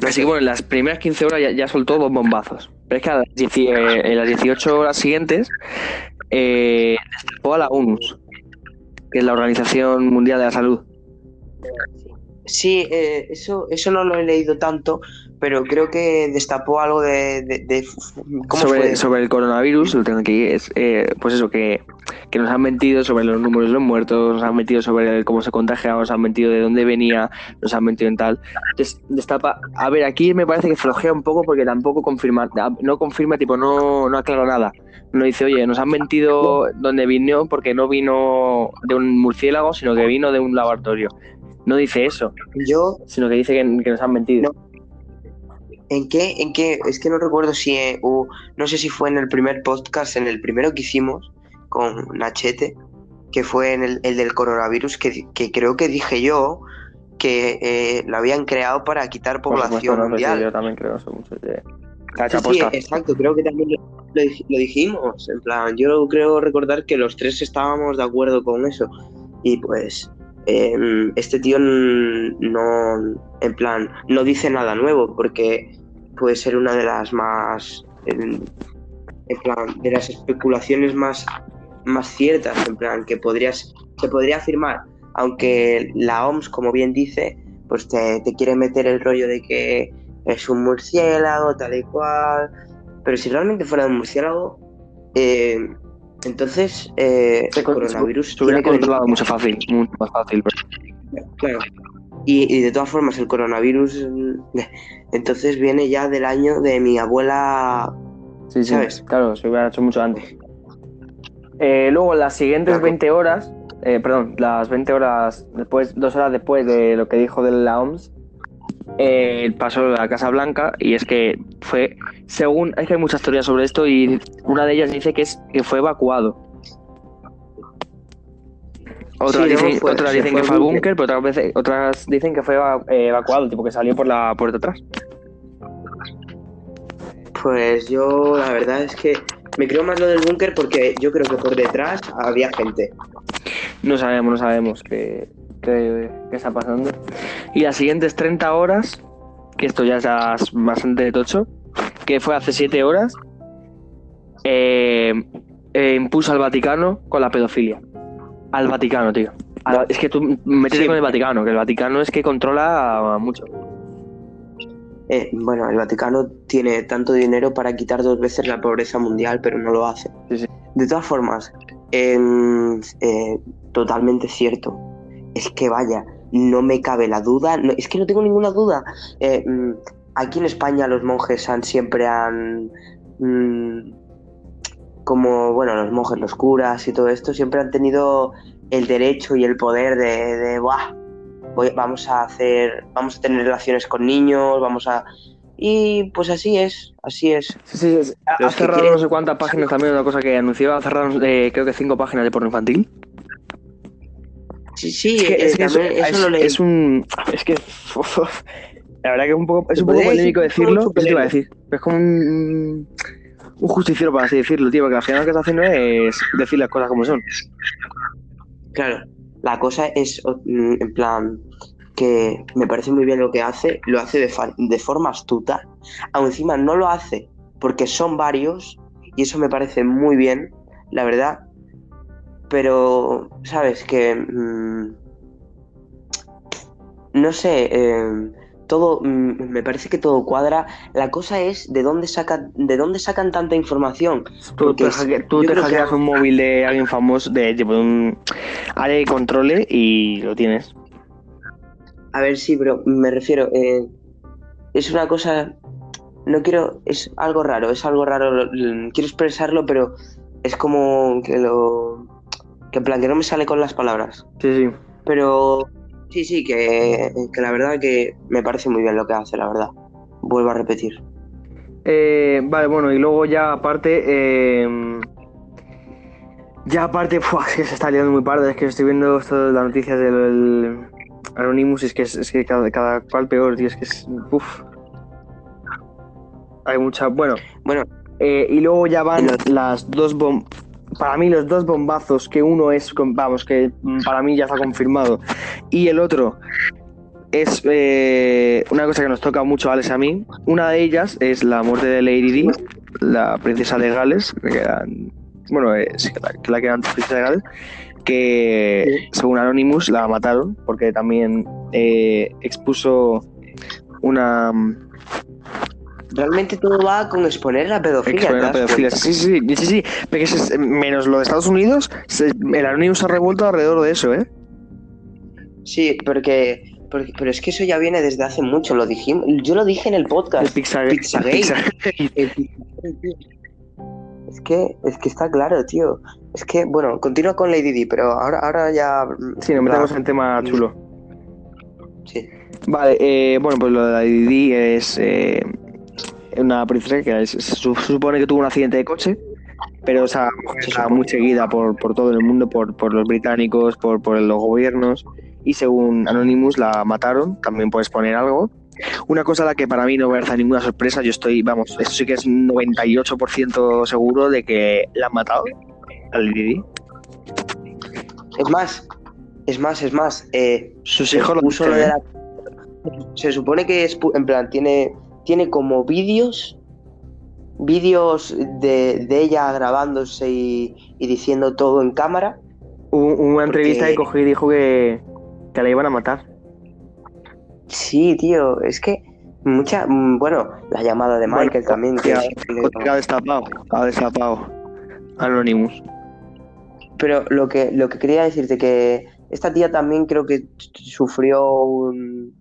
S1: Así que bueno, en las primeras 15 horas ya, ya soltó dos bombazos. Pero es que a las, dieci- eh, en las 18 horas siguientes eh, destapó a la UNUS, que es la Organización Mundial de la Salud.
S2: Sí, eh, eso, eso no lo he leído tanto, pero creo que destapó algo de. de, de- ¿Cómo
S1: sobre,
S2: fue?
S1: sobre el coronavirus, lo tengo aquí, es eh, pues eso, que, que nos han mentido sobre los números de los muertos, nos han mentido sobre cómo se contagiaba, nos han mentido de dónde venía, nos han mentido en tal. Entonces, destapa. A ver, aquí me parece que flojea un poco porque tampoco confirma, no confirma, tipo, no, no aclara nada. No dice, oye, nos han mentido donde vino porque no vino de un murciélago, sino que vino de un laboratorio. No dice eso,
S2: Yo,
S1: sino que dice que, que nos han mentido.
S2: ¿En qué? ¿En qué? Es que no recuerdo si. eh, hu- no sé si fue en el primer podcast, en el primero que hicimos con Nachete, que fue en el, el del coronavirus, que, que creo que dije yo que eh, lo habían creado para quitar
S1: Por
S2: población
S1: supuesto, no,
S2: mundial.
S1: yo también creo eso mucho. de-
S2: Sí, exacto, creo que también lo, lo dij- lo dijimos. En plan, yo creo recordar que los tres estábamos de acuerdo con eso. Y pues, em, este tío no, en plan, no dice nada nuevo, porque puede ser una de las más, en, en plan, de las especulaciones más, más ciertas, en plan, que podrías, se podría afirmar, aunque la OMS, como bien dice, pues te, te quiere meter el rollo de que es un murciélago, tal y cual. Pero si realmente fuera un murciélago, eh, entonces eh, el coronavirus
S1: Se hubiera controlado mucho fácil, mucho más fácil. pero-
S2: Claro. Y, y de todas formas, el coronavirus, entonces viene ya del año de mi abuela.
S1: Sí, sí,
S2: ¿Sabes?
S1: claro, se hubiera hecho mucho antes. Eh, luego, las siguientes
S2: Claro.
S1: 20 horas, eh, perdón, las 20 horas después, dos horas después de lo que dijo de la OMS, eh, pasó a la Casa Blanca y es que fue, según, es que hay muchas teorías sobre esto y una de ellas dice que es que fue evacuado. Otras
S2: Sí, no,
S1: dicen,
S2: fue-
S1: otras
S2: se
S1: dicen
S2: fue
S1: que fue
S2: al búnker.
S1: pero otras, veces, otras dicen que fue eh, evacuado, tipo que salió por la puerta atrás.
S2: Pues yo, la verdad es que me creo más lo del búnker porque yo creo que por detrás había gente.
S1: No sabemos, no sabemos qué, qué- qué está pasando. Y las siguientes 30 horas, que esto ya es as- bastante tocho, que fue hace 7 horas, eh, eh, impuso al Vaticano con la pedofilia. Al Vaticano, tío. Es que tú métete
S2: Sí.
S1: con el Vaticano, que el Vaticano es que controla mucho.
S2: Eh, bueno, el Vaticano tiene tanto dinero para quitar dos veces la pobreza mundial, pero no lo hace.
S1: Sí, sí.
S2: De todas formas, em, eh, totalmente cierto. Es que vaya, no me cabe la duda, no- es que no tengo ninguna duda. Eh, mm, aquí en España los monjes han siempre han mm, como bueno los monjes, los curas y todo esto siempre han tenido el derecho y el poder de, de "Buah, voy- vamos a hacer, vamos a tener relaciones con niños, vamos a y pues así es, así es.
S1: Sí, sí, sí. Ha cerrado
S2: quieren-
S1: no sé cuántas páginas también, una cosa que anunció, ha cerrado eh, creo que cinco páginas de porno infantil.
S2: Sí, sí,
S1: Es que,
S2: eh,
S1: es, que eso,
S2: eso
S1: es-
S2: lo leí.
S1: es un. Es que. La verdad que es un poco, es un poco polémico decirlo. Eso te iba a decir. Es como un. Un justiciero, por así decirlo, tío, porque al final lo que está haciendo es decir las cosas como son.
S2: Claro, la cosa es mm, en plan que me parece muy bien lo que hace, lo hace de, forma astuta. Aún encima no lo hace porque son varios y eso me parece muy bien, la verdad. Pero, ¿sabes? Que... mm, no sé, eh, todo, mm, me parece que todo cuadra. La cosa es de dónde, saca, de dónde sacan tanta información.
S1: Tú,
S2: Porque
S1: te,
S2: es-
S1: hacke- tú te
S2: que-
S1: hackeas un móvil de alguien famoso, de tipo de un área de controle y lo tienes.
S2: A ver, sí, pero me refiero, eh, es una cosa, no quiero, es algo raro, es algo raro, quiero expresarlo, pero es como que lo, que en plan, que no me sale con las palabras.
S1: Sí, sí.
S2: Pero sí, sí, que, que la verdad que me parece muy bien lo que hace, la verdad. Vuelvo a repetir.
S1: Eh, vale, bueno, y luego ya aparte, eh, ya aparte, ¡fua! es que se está liando muy parda, es que estoy viendo esto las noticias del Anonymous y es que, es, que cada, cada cual peor, tío, es que es, uf. Hay mucha, bueno,
S2: Bueno,
S1: eh, y luego ya van las dos bom para mí los dos bombazos, que uno es, vamos, que mm, para mí ya está confirmado, y el otro es eh, una cosa que nos toca mucho a Alex a mí. Una de ellas es la muerte de Lady Di, la princesa de Gales, que eran- bueno, eh, sí, la, la que era princesa de Gales, que según Anonymous la mataron porque también eh, expuso una
S2: realmente todo va con exponer la pedofilia.
S1: exponer la
S2: ¿te das
S1: pedofilia. Sí, sí, sí, sí, sí, es- menos lo de Estados Unidos, se- el Anonymous se ha revuelto alrededor de eso, ¿eh?
S2: Sí, porque, porque- pero es que eso ya viene desde hace mucho, lo dijimos, yo lo dije en el
S1: El
S2: podcast.
S1: Pixar,
S2: Pizzagate.
S1: Pixar-
S2: El. Es que, es que está claro, tío. Es que, bueno, continúa con Lady Di, pero ahora, ahora ya.
S1: Sí, nos metemos en tema chulo.
S2: Sí.
S1: Vale, eh, bueno, pues lo de la Didi es eh, una princesa que se su- se supone que tuvo un accidente de coche, pero esa mujer
S2: Se
S1: está muy seguida por, por todo el mundo, por, por los británicos, por, por los gobiernos, y según Anonymous la mataron, también puedes poner algo. Una cosa a la que para mí no merece ninguna sorpresa, yo estoy, vamos, esto sí que es 98% seguro de que la han matado, a Lady Di.
S2: Es más, es más, es más. Eh,
S1: Sus hijos lo
S2: de
S1: ¿eh?
S2: la- Se supone que es, en plan, tiene, tiene como vídeos, vídeos de, de ella grabándose y, y diciendo todo en cámara.
S1: Hubo una entrevista
S2: Porque-
S1: que y dijo que, que la iban a matar.
S2: Sí, tío, es que mucha, bueno, la llamada de
S1: Bueno,
S2: Michael también. que
S1: Ya,
S2: es-
S1: que ha destapado, ha destapado Anonymous.
S2: Pero lo que, lo que quería decirte que esta tía también creo que sufrió un-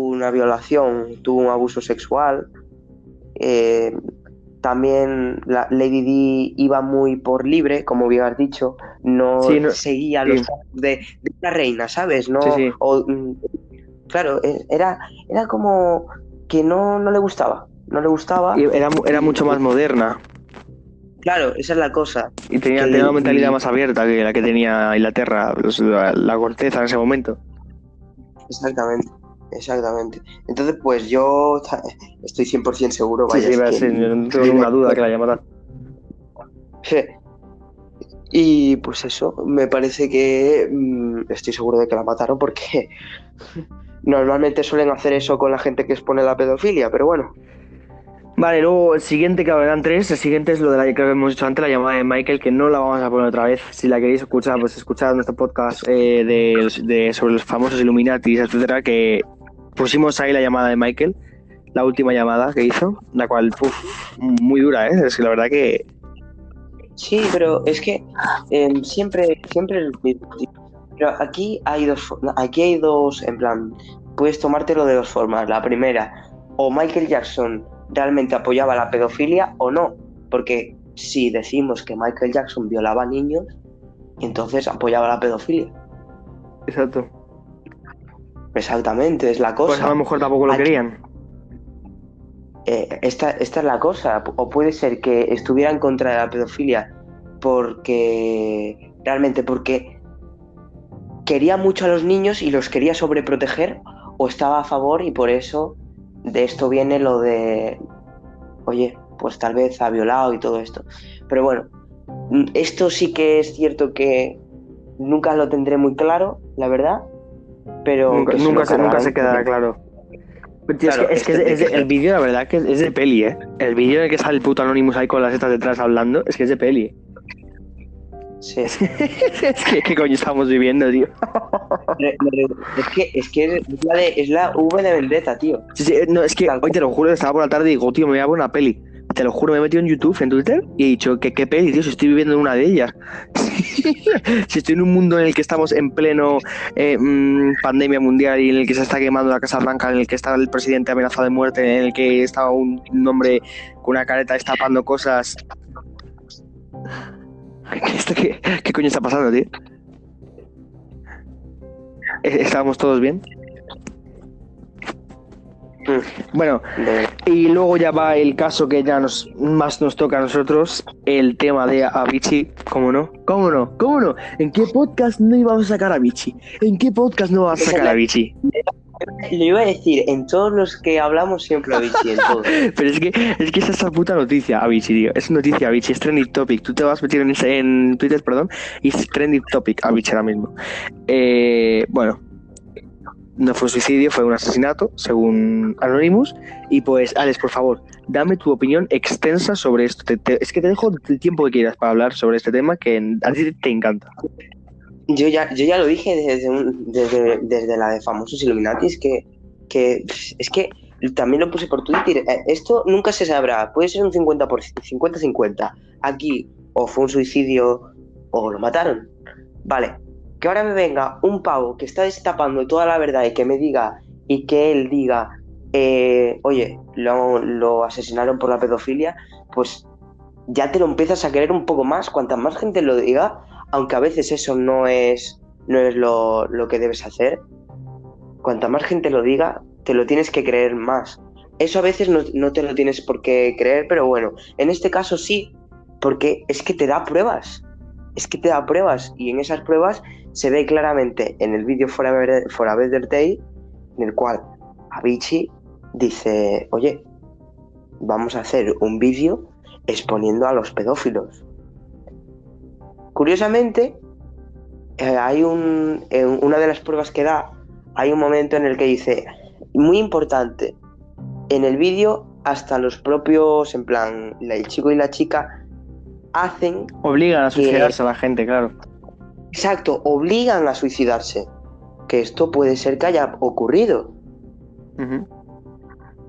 S2: una violación, tuvo un abuso sexual. Eh, también la Lady Di iba muy por libre, como bien has dicho, no,
S1: Sí, no-
S2: seguía
S1: sí.
S2: los de, de la reina, ¿sabes? No,
S1: Sí, sí.
S2: o, mm, claro, eh, era, era como que no, no le gustaba, no le gustaba.
S1: Y era, era mucho más moderna
S2: Claro, esa es la cosa.
S1: y tenía, una mentalidad más abierta que la que tenía Inglaterra, los- la, la corteza en ese momento.
S2: Exactamente, exactamente. Entonces, pues yo estoy 100% seguro, vaya.
S1: sí,
S2: es que-
S1: no tengo ninguna duda que la llamaran.
S2: Sí. Y pues eso, me parece que mm, estoy seguro de que la mataron porque normalmente suelen hacer eso con la gente que expone la pedofilia, pero bueno.
S1: Vale, luego el siguiente, que eran tres. El siguiente es lo de la que hemos dicho antes, la llamada de Michael, que no la vamos a poner otra vez. Si la queréis escuchar, pues escuchad nuestro podcast eh, de, sobre los famosos Illuminatis, etcétera, que pusimos ahí la llamada de Michael, la última llamada que hizo, la cual, uf, muy dura, ¿eh? Es que la verdad que.
S2: Sí, pero es que em, siempre, siempre. Pero aquí hay dos, aquí hay dos, en plan, puedes tomártelo de dos formas. La primera, o Michael Jackson realmente apoyaba la pedofilia o no, porque si decimos que Michael Jackson violaba niños, entonces apoyaba la pedofilia.
S1: Exacto.
S2: Exactamente, es la cosa.
S1: Pues a lo mejor tampoco lo
S2: Aquí-
S1: querían.
S2: Eh, esta, esta es la cosa. O puede ser que estuviera en contra de la pedofilia porque realmente porque quería mucho a los niños y los quería sobreproteger o estaba a favor y por eso de esto viene lo de, oye, pues tal vez ha violado y todo esto. Pero bueno, mm, esto sí que es cierto que nunca lo tendré muy claro, la verdad. Pero
S1: Nunca,
S2: que
S1: nunca, se, nunca se quedará claro. Pero, tío, es
S2: Claro,
S1: que, es que
S2: es que-
S1: es de- el vídeo, la verdad, que es de peli, ¿eh? El vídeo en el que sale el puto Anonymous ahí con las estas detrás hablando, es que es de peli.
S2: Sí.
S1: es que, ¿qué coño estamos viviendo, tío?
S2: Es que, es que es la, de- es la V de Vendetta, tío.
S1: Sí, sí, no, es que hoy te lo juro, estaba por la tarde y digo, tío, me voy a ver una peli. Te lo juro, me he metido en YouTube, en Twitter, y he dicho, ¿qué, qué peli, tío? Si estoy viviendo en una de ellas. si estoy en un mundo en el que estamos en pleno eh, mm, pandemia mundial y en el que se está quemando la Casa Blanca, en el que está el presidente amenazado de muerte, en el que está un, un hombre con una careta destapando cosas. ¿Qué, esto qué, qué coño está pasando, tío? ¿E- ¿Estábamos todos bien? Bueno,
S2: De-
S1: y luego ya va el caso que ya nos más nos toca a nosotros, el tema de Avicii, ¿cómo no? ¿Cómo no? ¿Cómo no? ¿En qué podcast no íbamos a sacar a Avicii? ¿En qué podcast no vas a sacar a Avicii?
S2: Lo iba a decir, en todos los que hablamos siempre dicho, en todos.
S1: Pero es que es que es esa puta noticia, Avicii, tío. Es noticia Avicii, es trending topic. Tú te vas a meter en, en Twitter, perdón, y es trending topic Avicii ahora mismo. Eh, bueno, no fue un suicidio, fue un asesinato, según Anonymous. Y pues, Alex, por favor, dame tu opinión extensa sobre esto. Te- es que te dejo el tiempo que quieras para hablar sobre este tema que a ti te encanta.
S2: Yo ya, yo ya lo dije desde, un- desde, desde la de famosos Illuminatis, que, que es que también lo puse por Twitter. eh, Esto nunca se sabrá, puede ser un 50%, 50-50. Aquí o fue un suicidio o lo mataron. Vale, que ahora me venga un pavo que está destapando toda la verdad y que me diga y que él diga, eh, oye, lo, lo asesinaron por la pedofilia, pues ya te lo empiezas a querer un poco más. Cuanta más gente lo diga, aunque a veces eso no es, no es lo, lo que debes hacer, cuanta más gente lo diga, te lo tienes que creer más. Eso a veces no, no te lo tienes por qué creer, pero bueno, en este caso sí, porque es que te da pruebas. Es que te da pruebas y en esas pruebas se ve claramente en el vídeo Forever, Forever Day, en el cual Avicii dice, oye, vamos a hacer un vídeo exponiendo a los pedófilos. Curiosamente, eh, hay un, en una de las pruebas que da, hay un momento en el que dice, muy importante, en el vídeo hasta los propios, en plan, la- el chico y la chica hacen,
S1: Obligan a
S2: Que-
S1: suicidarse a la gente, claro.
S2: exacto, obligan a suicidarse. Que esto puede ser que haya ocurrido.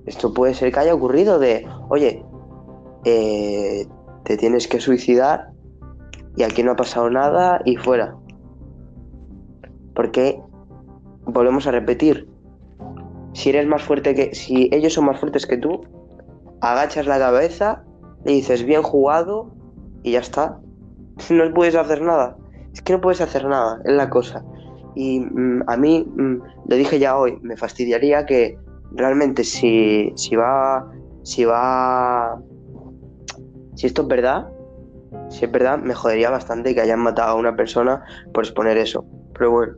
S2: Esto puede ser que haya ocurrido de, oye, eh, te tienes que suicidar y aquí no ha pasado nada y fuera. Porque volvemos a repetir, si eres más fuerte que, si ellos son más fuertes que tú, agachas la cabeza, le dices bien jugado y ya está. No puedes hacer nada. Es que no puedes hacer nada, es la cosa. Y mm, a mí, mm, lo dije ya hoy, me fastidiaría que realmente si, si va, si va, si esto es verdad, si es verdad, me jodería bastante que hayan matado a una persona por exponer eso. Pero bueno,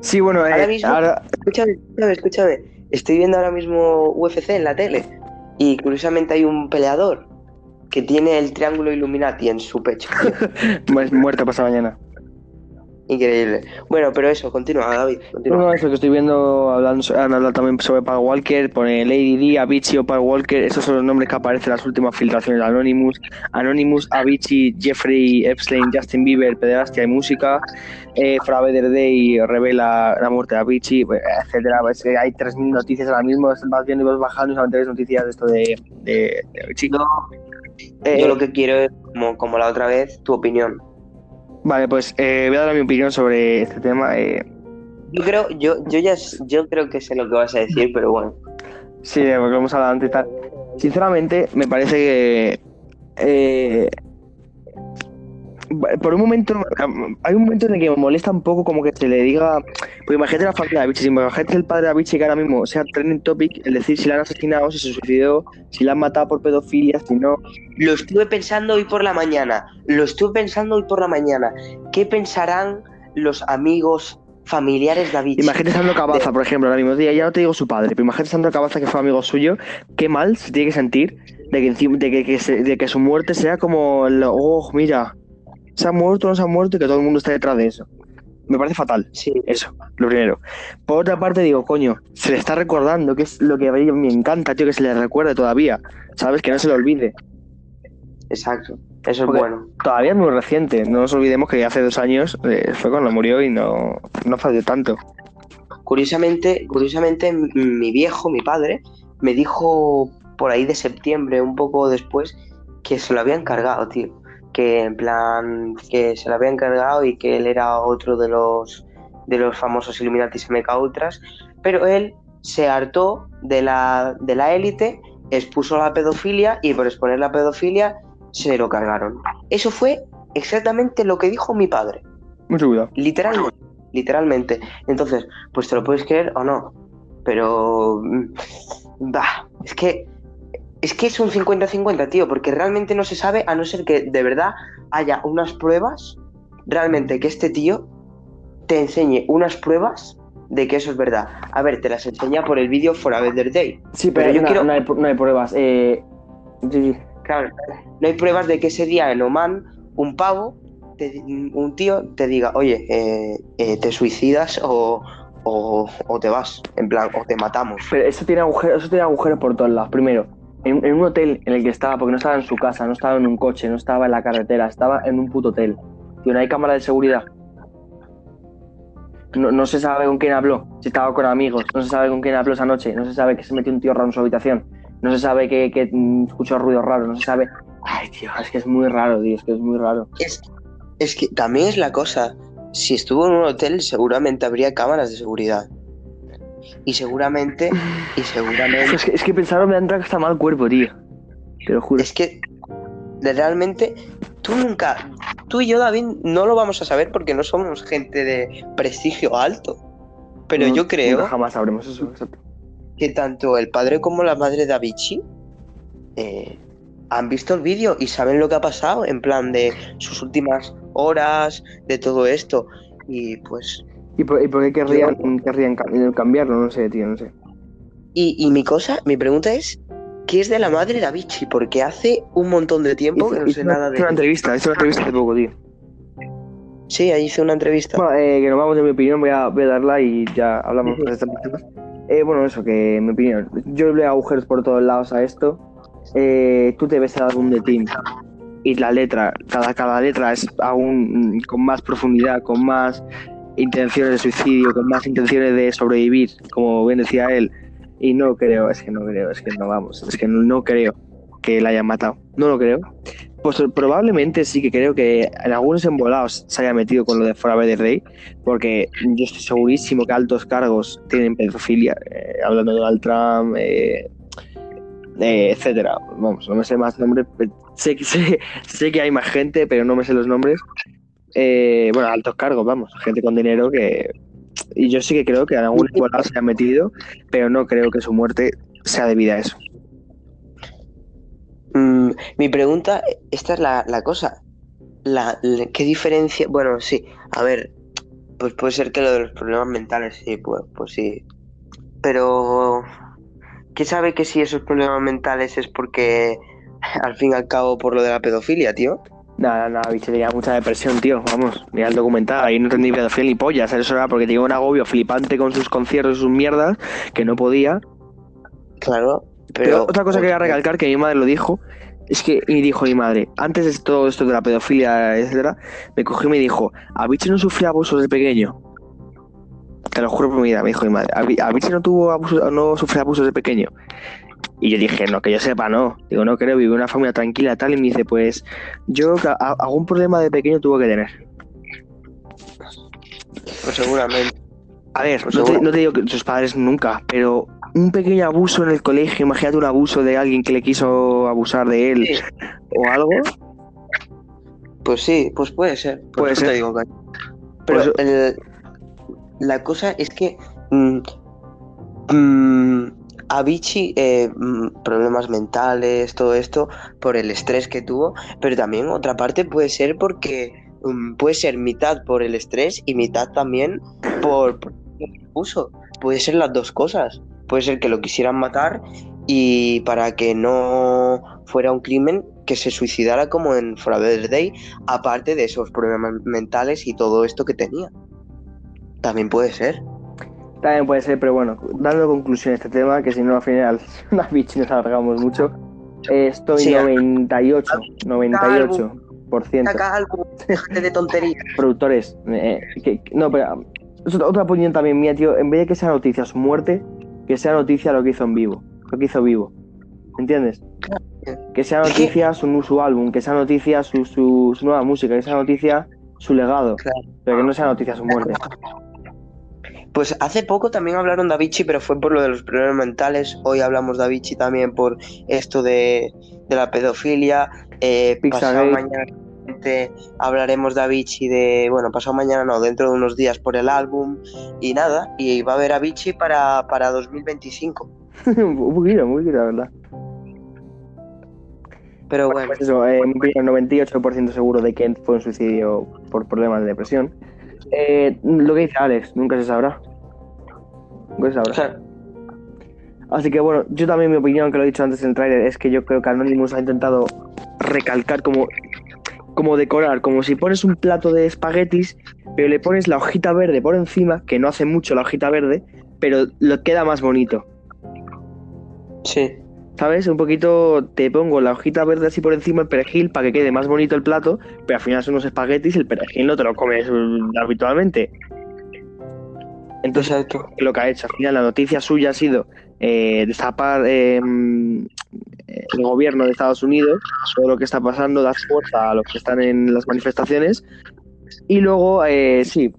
S1: Sí, bueno, eh,
S2: Ahora mismo-
S1: ahora-
S2: escúchame, escúchame, escúchame. Estoy viendo ahora mismo UFC en la tele y curiosamente hay un peleador que tiene el triángulo Illuminati en su pecho.
S1: pues muerto pasado mañana.
S2: Increíble. Bueno, pero eso, continúa, David. Continúa.
S1: no, eso que estoy viendo, hablando, han hablado también sobre Paul Walker, pone Lady D, Avicii o Paul Walker, esos son los nombres que aparecen en las últimas filtraciones. Anonymous, Anonymous, Avicii, Jeffrey Epstein, Justin Bieber, Pederastia y Música, eh, Forever Day revela la muerte de Avicii, pues, etcétera. Es que hay 3.000 noticias ahora mismo, vas viendo y vas bajando y solamente ves noticias de esto de, de, de Avicii.
S2: No,
S1: Eh,
S2: yo lo que quiero es, como, como la otra vez, tu opinión.
S1: Vale, pues eh, voy a dar mi opinión sobre este tema. eh,
S2: Yo creo, yo, yo ya yo creo que sé lo que vas a decir, pero bueno.
S1: Sí, porque hemos hablado antes y tal. Sinceramente, me parece que. eh, por un momento, hay un momento en el que me molesta un poco como que se le diga. Pues imagínate la familia de Avicii, si imagínate el padre de Avicii que ahora mismo sea trending topic, el decir si la han asesinado, si se suicidó, si la han matado por pedofilia, si no.
S2: Lo estuve pensando hoy por la mañana. Lo estuve pensando hoy por la mañana. ¿Qué pensarán los amigos familiares de Avicii?
S1: Imagínate Sandro Cabaza, por ejemplo, ahora mismo día, ya no te digo su padre, pero imagínate Sandro Cabaza que fue amigo suyo, qué mal se tiene que sentir de que, de que, que se- de que su muerte sea como, el, oh, mira, se ha muerto, no se ha muerto y que todo el mundo está detrás de eso. Me parece fatal,
S2: Sí,
S1: eso, lo primero. Por otra parte digo, coño, se le está recordando, que es lo que a mí me encanta, tío, que se le recuerde todavía, ¿sabes? Que no se le olvide.
S2: exacto. Eso es bueno.
S1: Todavía es muy reciente, no nos olvidemos que hace dos años eh, fue cuando murió y no, no falló tanto.
S2: Curiosamente, curiosamente, mi viejo, mi padre, me dijo por ahí de septiembre, un poco después, que se lo habían cargado, tío. Que en plan, que se lo habían cargado y que él era otro de los de los famosos Illuminati MK Ultras, pero él se hartó de la de la élite, expuso la pedofilia y por exponer la pedofilia se lo cargaron. Eso fue exactamente lo que dijo mi padre.
S1: Mucho cuidado.
S2: Literalmente, literalmente. Entonces, pues te lo puedes creer o no. Pero. mm, Bah, es que. Es que es un 50-50, tío, porque realmente no se sabe, a no ser que de verdad haya unas pruebas, realmente que este tío te enseñe unas pruebas de que eso es verdad. A ver, te las enseña por el vídeo For a Better Day.
S1: Sí,
S2: pero
S1: pero,
S2: yo
S1: no,
S2: quiero-
S1: no hay, no hay pruebas. Eh, sí, sí.
S2: Claro, no hay pruebas de que ese día en Oman un pavo, te- un tío te diga, oye, eh, eh, te suicidas o, o, o te vas, en plan, o te matamos.
S1: Pero eso tiene agujeros, eso tiene agujeros por todos lados. Primero, en, un hotel en el que estaba, porque no estaba en su casa, no estaba en un coche, no estaba en la carretera, estaba en un puto hotel. Tío, no hay cámara de seguridad. No, no se sabe con quién habló, si estaba con amigos, no se sabe con quién habló esa noche, no se sabe que se metió un tío raro en su habitación, no se sabe que, que mm, escuchó ruidos raros, no se sabe. Ay, tío, es que es muy raro, tío, es que es muy raro.
S2: Es, es que también es la cosa, si estuvo en un hotel seguramente habría cámaras de seguridad. Y seguramente, y seguramente...
S1: Es que, es que pensaron me han entrado hasta mal cuerpo, tío. Te lo juro.
S2: Es que realmente tú nunca, tú y yo David no lo vamos a saber porque no somos gente de prestigio alto. Pero
S1: No-
S2: yo creo
S1: jamás sabremos eso, exacto.
S2: que tanto el padre como la madre de Avicii eh, han visto el vídeo y saben lo que ha pasado, en plan de sus últimas horas, de todo esto. Y pues,
S1: ¿Y por, y por qué querrían, querrían cam- cambiarlo? No sé, tío, no sé.
S2: y, y mi cosa, mi pregunta es, ¿qué es de la madre de Avicii? Porque hace un montón de tiempo que no sé nada
S1: hizo una
S2: de...
S1: entrevista, hizo una entrevista hace poco, tío.
S2: Sí, ahí hice una entrevista.
S1: Bueno, eh, que nos vamos de mi opinión, voy a, voy a darla y ya hablamos de temas. Eh, bueno, eso, que mi opinión. Yo le agujeros por todos lados a esto. Eh, tú te ves el álbum de Tim y la letra, cada, cada letra es aún con más profundidad, con más intenciones de suicidio, con más intenciones de sobrevivir, como bien decía él. Y no creo, es que no creo, es que no vamos, es que no, creo que la hayan matado. No lo creo. Pues probablemente sí que creo que en algunos embolados se haya metido con lo de Forever de Rey, porque yo estoy segurísimo que altos cargos tienen pedofilia, eh, hablando de Donald Trump, eh, eh, etcétera. Vamos, no me sé más nombres, sé, sé, sé que hay más gente, pero no me sé los nombres. Eh, bueno, altos cargos, vamos, gente con dinero que... Y yo sí que creo que en algún embolado se haya metido, pero no creo que su muerte sea debida a eso.
S2: Mm, mi pregunta, esta es la, la cosa. La, la- ¿Qué diferencia? Bueno, sí, a ver, pues puede ser que lo de los problemas mentales, sí, pues, pues sí. Pero, ¿qué sabe que si esos problemas mentales es porque, al fin y al cabo, por lo de la pedofilia, tío?
S1: Nada, nada, bicho, tenía mucha depresión, tío. Vamos, mira el documental, ahí no entendí pedofilia ni pollas. Eso era porque tenía un agobio flipante con sus conciertos y sus mierdas que no podía.
S2: Claro,
S1: Pero,
S2: pero...
S1: otra cosa que quería recalcar, que mi madre lo dijo, es que me dijo mi madre, antes de todo esto de la pedofilia, etcétera, me cogió y me dijo, ¿a bicho no sufría abusos de pequeño? Te lo juro por mi vida, me dijo mi madre, ¿a Bi- a bicho no tuvo abusos, no sufría abusos de pequeño? Y yo dije, no, que yo sepa, no. Digo, no creo, vive una familia tranquila, tal. Y me dice, pues, yo a- algún problema de pequeño tuvo que tener.
S2: Pues seguramente.
S1: A ver,
S2: Pues
S1: no te,
S2: seguro.
S1: no te digo que sus padres nunca, pero un pequeño abuso en el colegio, imagínate un abuso de alguien que le quiso abusar de él
S2: Sí,
S1: o algo.
S2: pues sí, pues puede ser. Por
S1: Puede
S2: eso
S1: ser.
S2: te digo Pero
S1: eso-
S2: el- la cosa es que mm, mm, Avicii, eh, mm, problemas mentales, todo esto, por el estrés que tuvo, pero también otra parte puede ser porque mm, puede ser mitad por el estrés y mitad también por, el abuso. Puede ser las dos cosas. Puede ser que lo quisieran matar y para que no fuera un crimen que se suicidara como en Forever Day, aparte de esos problemas mentales y todo esto que tenía. También puede ser.
S1: También puede ser, pero bueno, dando conclusión a este tema, que si no al final una bichi nos alargamos mucho, estoy
S2: Sí,
S1: 98, 98%
S2: Saca algo, de tonterías.
S1: productores. eh, que- no, pero otra- opinión también mía, tío. En vez de que sea noticia su muerte, que sea noticia lo que hizo en vivo, lo que hizo vivo. ¿Entiendes? Que sea noticia su, su álbum, que sea noticia su, su, su nueva música, que sea noticia su legado,
S2: Claro.
S1: pero que no sea noticia su muerte.
S2: Pues hace poco también hablaron de Avicii, pero fue por lo de los problemas mentales. Hoy hablamos de Avicii también por esto de, de la pedofilia. Eh, pasado mañana hablaremos de Avicii de, bueno, pasado mañana no, dentro de unos días por el álbum y nada. Y va a haber Avicii para, para 2025.
S1: un poquito, un poquito, la verdad.
S2: Pero bueno,
S1: Pues eso, eh, opinión, 98% seguro de que fue un suicidio por problemas de depresión. Eh, lo que dice Alex, nunca se sabrá. Nunca se sabrá. Así que bueno, yo también mi opinión, que lo he dicho antes en el tráiler, es que yo creo que Anonymous ha intentado recalcar como, como decorar, como si pones un plato de espaguetis, pero le pones la hojita verde por encima, que no hace mucho la hojita verde, pero lo queda más bonito.
S2: sí.
S1: ¿Sabes? Un poquito te pongo la hojita verde así por encima el perejil para que quede más bonito el plato, pero al final son unos espaguetis y el perejil no te lo comes mm, habitualmente. Entonces,
S2: Exacto.
S1: lo que ha hecho al final la noticia suya ha sido eh, destapar eh, mm, el gobierno de Estados Unidos, todo lo que está pasando, dar fuerza a los que están en las manifestaciones y luego, eh, sí,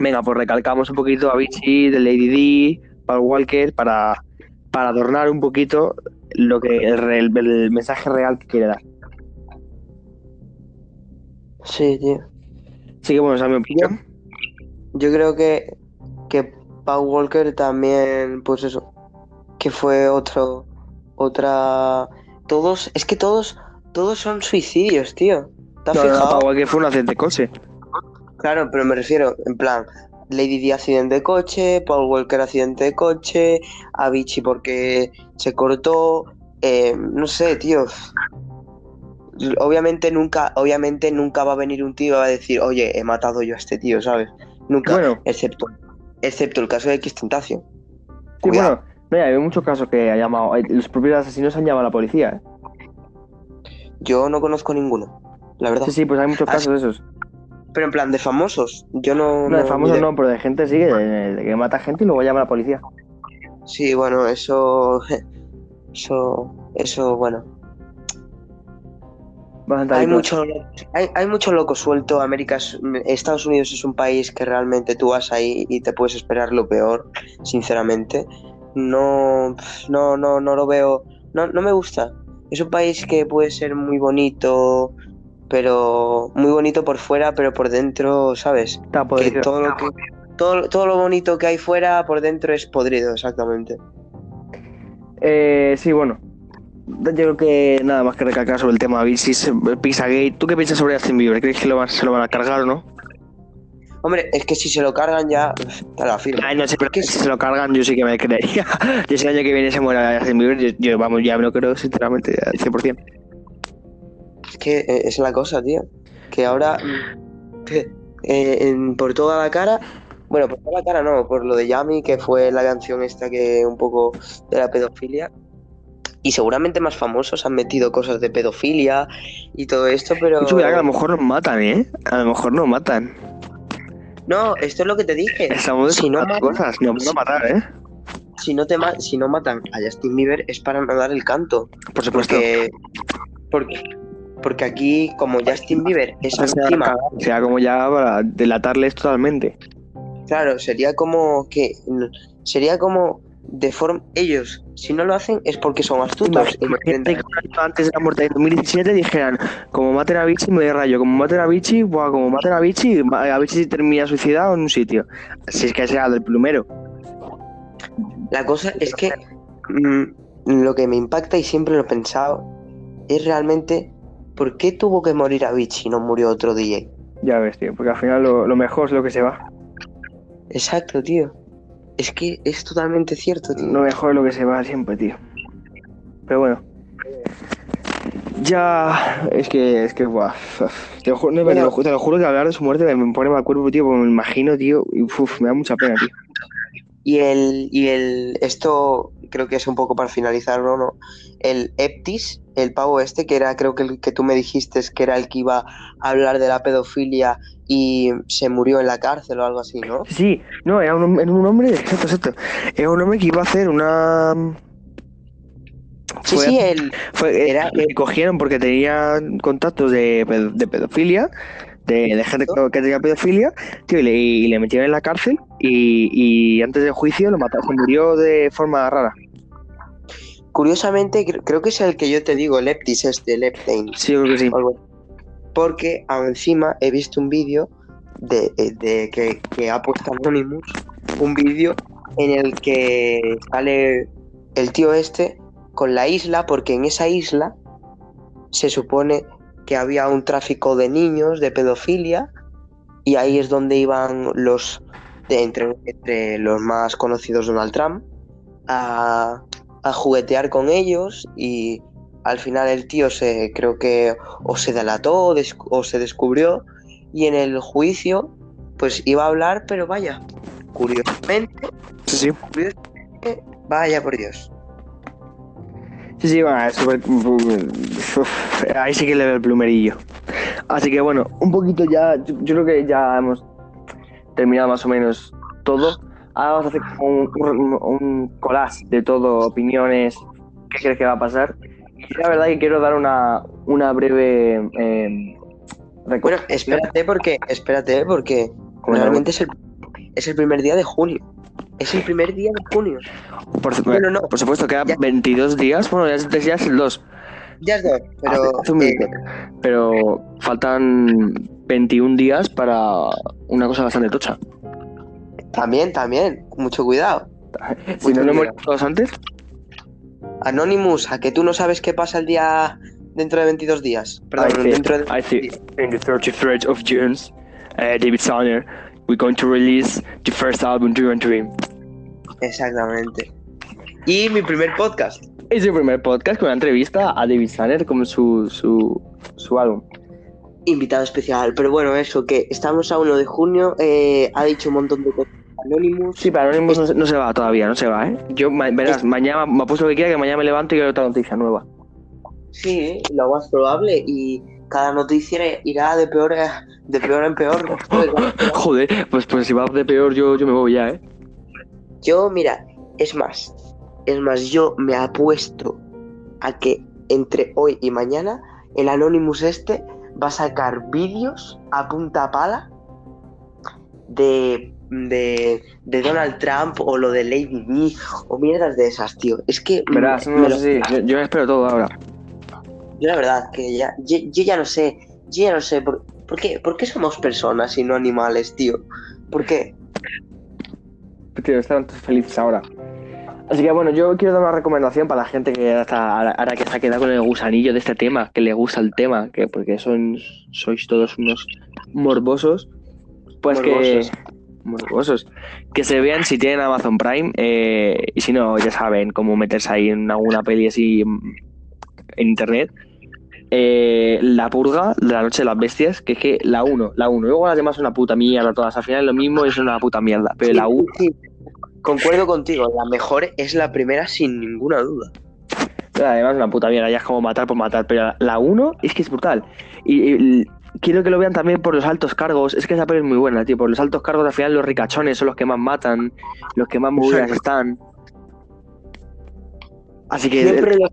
S1: venga, pues recalcamos un poquito a Vichy, de Lady D, Paul Walker para, para adornar un poquito lo que el, el mensaje real que quiere dar.
S2: Sí, tío.
S1: Así que bueno, esa es mi opinión.
S2: Yo creo que, que Paul Walker también, pues eso, que fue otro, otra, todos, es que todos, todos son suicidios, tío. ¿Te has
S1: No, no,
S2: fijado?
S1: Paul Walker fue un accidente de coche.
S2: Claro, pero me refiero, en plan, Lady Di accidente de coche, Paul Walker accidente de coche, Avicii porque se cortó, eh, no sé, tío. Obviamente nunca, obviamente nunca va a venir un tío y va a decir, oye, he matado yo a este tío, ¿sabes? Nunca,
S1: Bueno.
S2: excepto, excepto el caso de X Tentación.
S1: Sí,
S2: Cuidado.
S1: bueno, no, hay muchos casos que ha llamado, eh, los propios asesinos han llamado a la policía. ¿eh?
S2: Yo no conozco ninguno, la verdad.
S1: Sí, sí, pues hay muchos casos de esos.
S2: Pero en plan de famosos, yo no.
S1: No, de famosos no, pero de gente sí, de, de que mata gente y luego llama a la policía.
S2: Sí, bueno, eso. Eso. Eso, bueno. Hay mucho, hay, hay mucho loco suelto. América, es- Estados Unidos es un país que realmente tú vas ahí y te puedes esperar lo peor, sinceramente. No, no, no, no lo veo. No, no me gusta. Es un país que puede ser muy bonito, pero muy bonito por fuera, pero por dentro, ¿sabes?
S1: Está
S2: Que
S1: podrido.
S2: todo lo que todo, todo lo bonito que hay fuera por dentro es podrido, exactamente.
S1: Eh, sí, bueno. Yo creo que nada más que recalcar sobre el tema Pizzagate. ¿Tú qué piensas sobre Justin Bieber? ¿Crees que lo van- se lo van a cargar o no?
S2: Hombre, es que si se lo cargan ya, te la firmo.
S1: Ay, no sé, pero
S2: que
S1: si se lo cargan yo sí que me creería. yo si el año que viene se muera Justin Bieber, yo, yo, vamos, ya me lo creo sinceramente al 100%.
S2: Es que eh, es la cosa, tío. Que ahora, mm, eh, en- por toda la cara, bueno, por toda la cara no, por lo de Yami, que fue la canción esta que un poco de la pedofilia. Y seguramente más famosos han metido cosas de pedofilia y todo esto, pero...
S1: Mucho cuidado que a lo mejor nos matan, ¿eh? A lo mejor nos matan.
S2: No, esto es lo que te dije.
S1: Estamos
S2: Si no matan-
S1: cosas, van a matar, ¿eh?
S2: Si no, te ma- si no matan a Justin Bieber es para no dar el canto.
S1: Por supuesto.
S2: Porque, porque, porque aquí, como Justin Bieber es encima,
S1: sea, como ya para delatarles totalmente.
S2: claro, sería como que sería como de forma ellos, si no lo hacen es porque son astutos.
S1: Imagínate que antes de la muerte de 2017 dijeran, como maten a Vichy me doy rayo, como maten a Vichy, buah, como maten a Vichy, a Vichy se termina suicidado en un sitio. Si es que sea del plumero.
S2: La cosa es que mm, lo que me impacta y siempre lo he pensado es realmente por qué tuvo que morir Avicii y no murió otro DJ.
S1: Ya ves, tío, porque al final lo, lo mejor es lo que se va.
S2: Exacto, tío. Es que es totalmente cierto, tío.
S1: Lo mejor es lo que se va siempre, tío. Pero bueno. Ya, es que, es que, buah, te lo, ju- no, te lo ju- te lo juro que hablar de su muerte me, pone mal cuerpo, tío, porque me imagino, tío, y uf, me da mucha pena, tío.
S2: Y el, y el, esto creo que es un poco para finalizar, ¿no? ¿no? El Eptis, el pavo este, que era, creo que el que tú me dijiste que era el que iba a hablar de la pedofilia y se murió en la cárcel o algo así, ¿no?
S1: Sí, no, era un, hom- era un hombre, exacto, exacto. Era un hombre que iba a hacer una...
S2: Sí,
S1: fue-
S2: sí, el,
S1: Fue,
S2: Era-
S1: le cogieron porque tenía contactos de, de pedofilia, de, de gente que, tenía pedofilia, tío, y le, y le metieron en la cárcel y, y antes del juicio lo mataron, se murió de forma rara.
S2: Curiosamente, cre- creo que es el que yo te digo, el Eptis este, el Epstein.
S1: Sí, yo creo que sí.
S2: Porque encima he visto un vídeo de, de que, que ha puesto Anonymous, un vídeo en el que sale el tío este con la isla, porque en esa isla se supone que había un tráfico de niños, de pedofilia, y ahí es donde iban los de entre, entre los más conocidos Donald Trump a, a juguetear con ellos y al final el tío se creo que o se delató o, se descubrió y en el juicio pues iba a hablar pero vaya curiosamente
S1: Sí,
S2: curiosamente, vaya por Dios
S1: Sí, sí, bueno, ahí sí que le veo el plumerillo. Así que bueno, un poquito ya, yo, yo creo que ya hemos terminado más o menos todo. Ahora vamos a hacer como un, un, collage de todo, opiniones, qué crees que va a pasar. Y la verdad que quiero dar una, una breve eh,
S2: bueno espérate porque espérate porque realmente es el, es el primer día de junio es el primer día de junio
S1: Por, su-
S2: bueno, no.
S1: por supuesto, quedan
S2: Ya.
S1: 22 días, bueno, ya, es- ya es el 2,
S2: ya es dos pero eh,
S1: pero faltan 21 días para una cosa bastante tocha.
S2: También también mucho cuidado
S1: Si no lo hemos todos antes,
S2: Anonymous a que tú no sabes qué pasa el día dentro de 22 días perdón
S1: I
S2: dentro de
S1: I see. In the 33rd of June, uh, David Sonner, we're going to release the first album, Dream Dream.
S2: Exactamente. Y mi primer podcast.
S1: Es el primer podcast con una entrevista a David Sonner como su, su, su álbum.
S2: Invitado especial. Pero bueno, eso, que estamos a 1 de junio. eh, ha dicho un montón de cosas. Anonymous.
S1: Sí, pero Anonymous no, se- no se va todavía, no se va, ¿eh? Yo, ma- verás,
S2: Es-
S1: mañana me ha puesto lo que quiera, que mañana me levanto y hay otra noticia nueva.
S2: Sí, lo más probable. Y cada noticia irá de peor, a- de peor en peor.
S1: Joder, pues, pues si va de peor, yo, yo me voy ya, ¿eh?
S2: Yo, mira, es más. Es más, yo me apuesto a que entre hoy y mañana el Anonymous este va a sacar vídeos a punta pala de, de, de Donald Trump o lo de Lady D o mierdas de esas, tío. Es que
S1: Verás,
S2: me-
S1: no,
S2: me lo-
S1: sí, yo, yo me espero todo ahora.
S2: yo la verdad que ya, yo, yo ya no sé, yo ya no sé por, por qué, por qué somos personas y no animales, tío. ¿Por qué?
S1: Tío, están todos felices ahora. Así que bueno, yo quiero dar una recomendación para la gente que está, ahora- ahora que se ha quedado con el gusanillo de este tema, que le gusta el tema, que porque son sois todos unos morbosos, pues
S2: Morbosos.
S1: que morbosos, que se vean si tienen Amazon Prime eh, y si no ya saben cómo meterse ahí en alguna peli así mm, en internet. eh, la purga de la noche de las bestias, que es que la 1, la 1, luego las demás son una puta mierda todas, al final lo mismo es una puta mierda, pero la 1,
S2: Sí, Concuerdo contigo, la mejor es la primera sin ninguna duda.
S1: además es una puta mierda, ya es como matar por matar, pero la 1 es que es brutal. Y, y quiero que lo vean también por los altos cargos, es que esa peli es muy buena, tío, por los altos cargos al final los ricachones son los que más matan, los que más movidas están. Así que...
S2: Siempre los,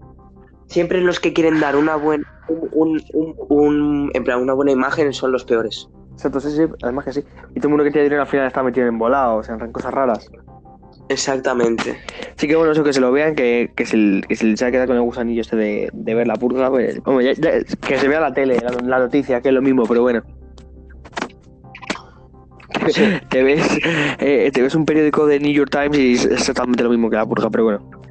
S2: siempre los que quieren dar una buena un, un- un- en plan, una buena imagen son los peores.
S1: Exacto, sí, sí, además que sí. Y todo el mundo que tiene dinero al final está metido en volados, en cosas raras.
S2: Exactamente.
S1: Así que bueno, eso que se lo vean, que, que, se, que se les ha quedado con el gusanillo este de, de ver la purga, pues, hombre, ya- ya- que se vea la tele, la, la noticia, que es lo mismo, pero bueno. Te ves, eh, te ves un periódico de New York Times y es exactamente lo mismo que la purga, pero bueno.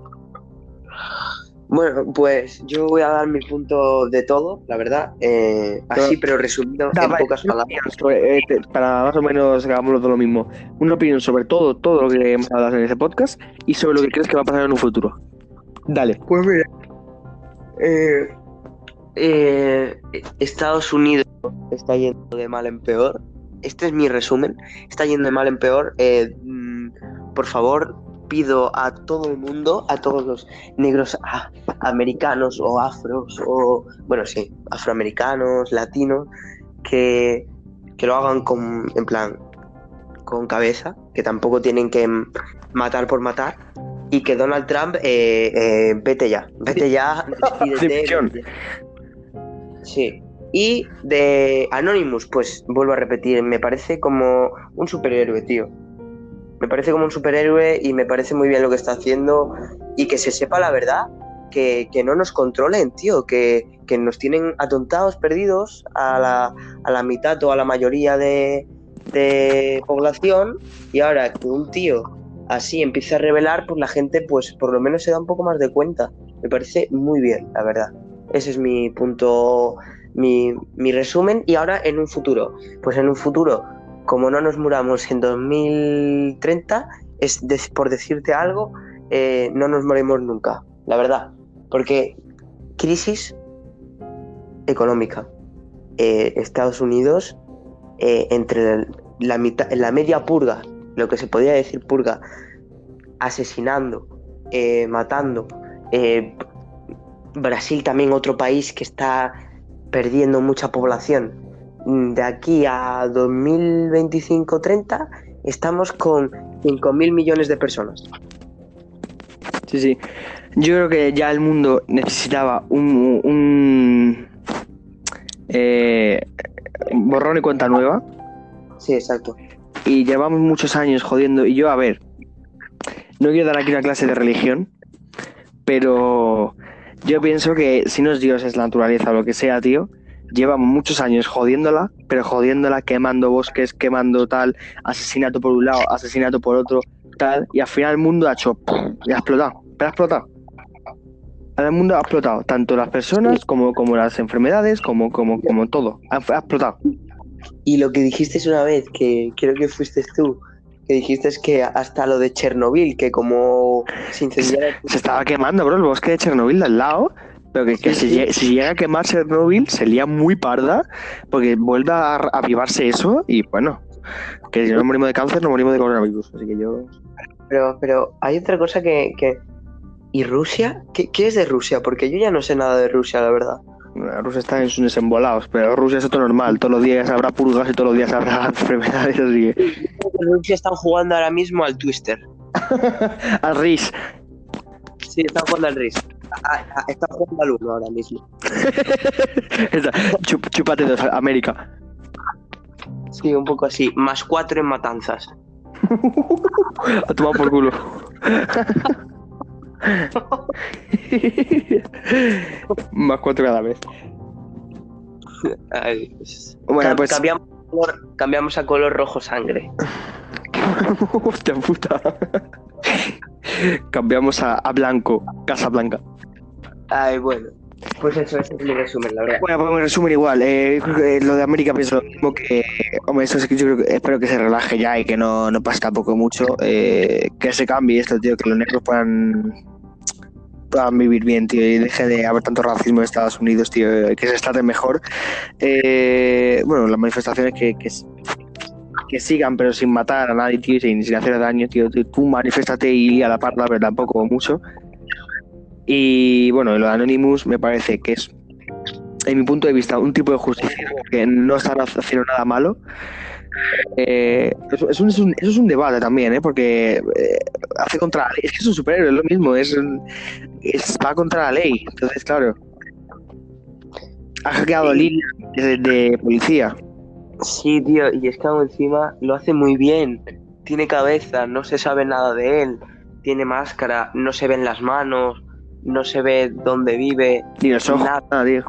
S2: Bueno, pues yo voy a dar mi punto de todo, la verdad. eh, así, pero resumido
S1: Da,
S2: en
S1: vale,
S2: pocas palabras.
S1: sobre, eh, te- para más o menos que hagamos todo lo mismo. Una opinión sobre todo, todo lo que hemos hablado en este podcast y sobre lo que crees que va a pasar en un futuro. Dale.
S2: Pues mira, eh, eh, Estados Unidos está yendo de mal en peor. Este es mi resumen. Está yendo de mal en peor. Eh, mm, por favor, pido a todo el mundo, a todos los negros americanos o afros o, bueno, sí, afroamericanos, latinos, que, que lo hagan con, en plan, con cabeza, que tampoco tienen que matar por matar y que Donald Trump eh, eh, vete ya, vete ya, despídete, vete. Sí. Y de Anonymous, pues vuelvo a repetir, me parece como un superhéroe, tío. Me parece como un superhéroe y me parece muy bien lo que está haciendo y que se sepa la verdad, que, que no nos controlen, tío, que, que nos tienen atontados, perdidos a la, a la mitad o a la mayoría de, de población y ahora que un tío así empieza a revelar, pues la gente pues por lo menos se da un poco más de cuenta. Me parece muy bien, la verdad. Ese es mi punto, mi, mi resumen. Y ahora en un futuro. Pues en un futuro, como no nos muramos en 2030, es por decirte algo, eh, no nos morimos nunca, la verdad. Porque crisis económica. Eh, Estados Unidos, eh, entre la, mitad, la media purga, lo que se podría decir purga, asesinando, matando. Brasil también otro país que está perdiendo mucha población. Mm, De aquí a 2025-30 estamos con 5.000 millones de personas.
S1: Sí, sí. Yo creo que ya el mundo necesitaba un, un eh, borrón y cuenta nueva.
S2: Sí, exacto.
S1: Y llevamos muchos años jodiendo. Y yo, a ver, no quiero dar aquí una clase de religión, pero yo pienso que si no es Dios, es la naturaleza o lo que sea, tío. Llevamos muchos años jodiéndola, pero jodiéndola, quemando bosques, quemando tal, asesinato por un lado, asesinato por otro, tal, y al final el mundo ha hecho ¡pum! y ha explotado, pero ha explotado. El mundo ha explotado, tanto las personas como, como las enfermedades, como, como, como todo. Ha, ha explotado.
S2: Y lo que dijiste una vez, que creo que fuiste tú, que dijiste es que hasta lo de Chernobyl, que como se incendiara...
S1: Se estaba quemando, bro, el bosque de Chernobyl de al lado. Pero que, que
S2: Sí,
S1: si,
S2: sí.
S1: llega, si llega a quemar Chernobyl, sería muy parda, porque vuelve a avivarse eso y bueno, que si no morimos de cáncer, no morimos de coronavirus. Así que yo.
S2: Pero, pero hay otra cosa que... que... ¿Y Rusia? ¿Qué, ¿Qué es de Rusia? Porque yo ya no sé nada de Rusia, la verdad.
S1: Rusia está en sus desembolados, pero Rusia es otro normal. Todos los días habrá purgas y todos los días habrá enfermedades. Así que.
S2: Rusia están jugando ahora mismo al Twister.
S1: Al RIS.
S2: Sí, están jugando al RIS. Ah, ah, Están jugando al 1 ahora mismo.
S1: Chup- chúpate dos, América.
S2: Sí, un poco así. Más 4 en matanzas.
S1: A tomar por culo. Más cuatro cada vez.
S2: Ay, pues-
S1: Bueno, pues.
S2: cambiamos, a color, cambiamos a color rojo sangre.
S1: Hostia puta. Cambiamos a, a blanco, Casa Blanca.
S2: Ay, bueno. Pues eso, ese es mi resumen, la verdad.
S1: Bueno, pues en resumen igual, eh, lo de América pienso lo mismo que, hombre, eso es que yo creo que, espero que se relaje ya y que no, no pase tampoco mucho, eh, que se cambie esto, tío, que los negros puedan puedan vivir bien, tío, y deje de haber tanto racismo en Estados Unidos, tío, que se traten mejor. Eh, bueno, las manifestaciones que, que, que sigan, pero sin matar a nadie, tío, sin, sin hacer daño, tío. Tú, manifiéstate y a la parla, pero tampoco mucho. Y bueno, lo de Anonymous me parece que es, en mi punto de vista, un tipo de justicia que no están haciendo nada malo. Eh, eso, es un, es un- eso es un debate también, ¿eh? porque eh, hace contra la ley. Es que es un superhéroe, es lo mismo, es, es- va contra la ley. Entonces, claro, ha hackeado líneas de, de policía.
S2: Sí, tío, y es que aún encima lo hace muy bien. Tiene cabeza, no se sabe nada de él. Tiene máscara, no se ven las manos, no se ve dónde vive.
S1: Ni los ojos,
S2: Nada.
S1: nada, tío.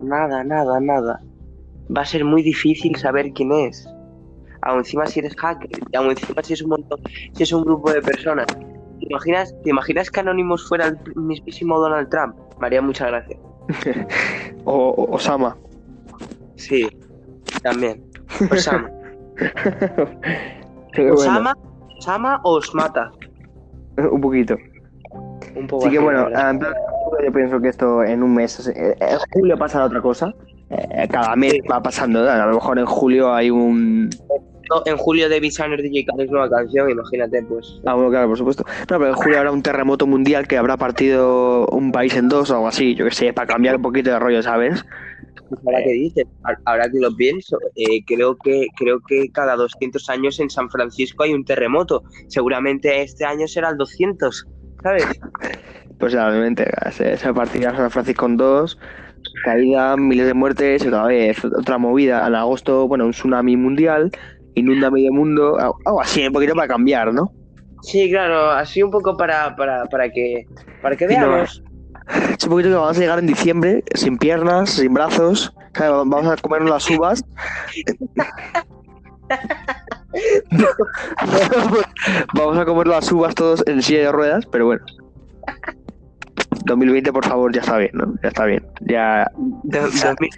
S2: Nada, nada, nada. Va a ser muy difícil saber quién es. Aún encima si eres hacker, y aún encima si es un montón, si es un grupo de personas. ¿Te imaginas, ¿Te imaginas que Anonymous fuera el mismísimo Donald Trump? Me haría mucha gracia.
S1: O, o- Osama.
S2: Sí, también. Osama.
S1: Pero bueno,
S2: Osama, Osama os mata.
S1: un poquito.
S2: Un poco
S1: Así que bueno, yo pienso que esto en un mes, eh, en julio pasará otra cosa. Eh, cada mes va pasando, ¿no? a lo mejor en julio hay un...
S2: No, en julio David Sanner DJ Khaled nueva canción, imagínate, pues.
S1: Ah, bueno, claro, por supuesto. No, pero en julio habrá un terremoto mundial que habrá partido un país en dos o algo así, yo que sé, para cambiar un poquito de rollo, ¿sabes?
S2: Ahora que dices, ahora que lo pienso, eh, creo que creo que cada 200 años en San Francisco hay un terremoto. Seguramente este año será el 200, ¿sabes?
S1: Pues realmente, se, se partirá San Francisco en dos, caída, miles de muertes, y otra vez otra movida. En agosto, bueno, un tsunami mundial, inunda medio mundo, algo así, un poquito para cambiar, ¿no?
S2: Sí, claro, así un poco para, para, para que para que veamos.
S1: Es un poquito que vamos a llegar en diciembre, sin piernas, sin brazos. Vamos a comernos las uvas. vamos a comer las uvas todos en silla de ruedas, pero bueno. 2020, por favor, ya está bien, ¿no? Ya está bien. Ya.
S2: Do- 2000.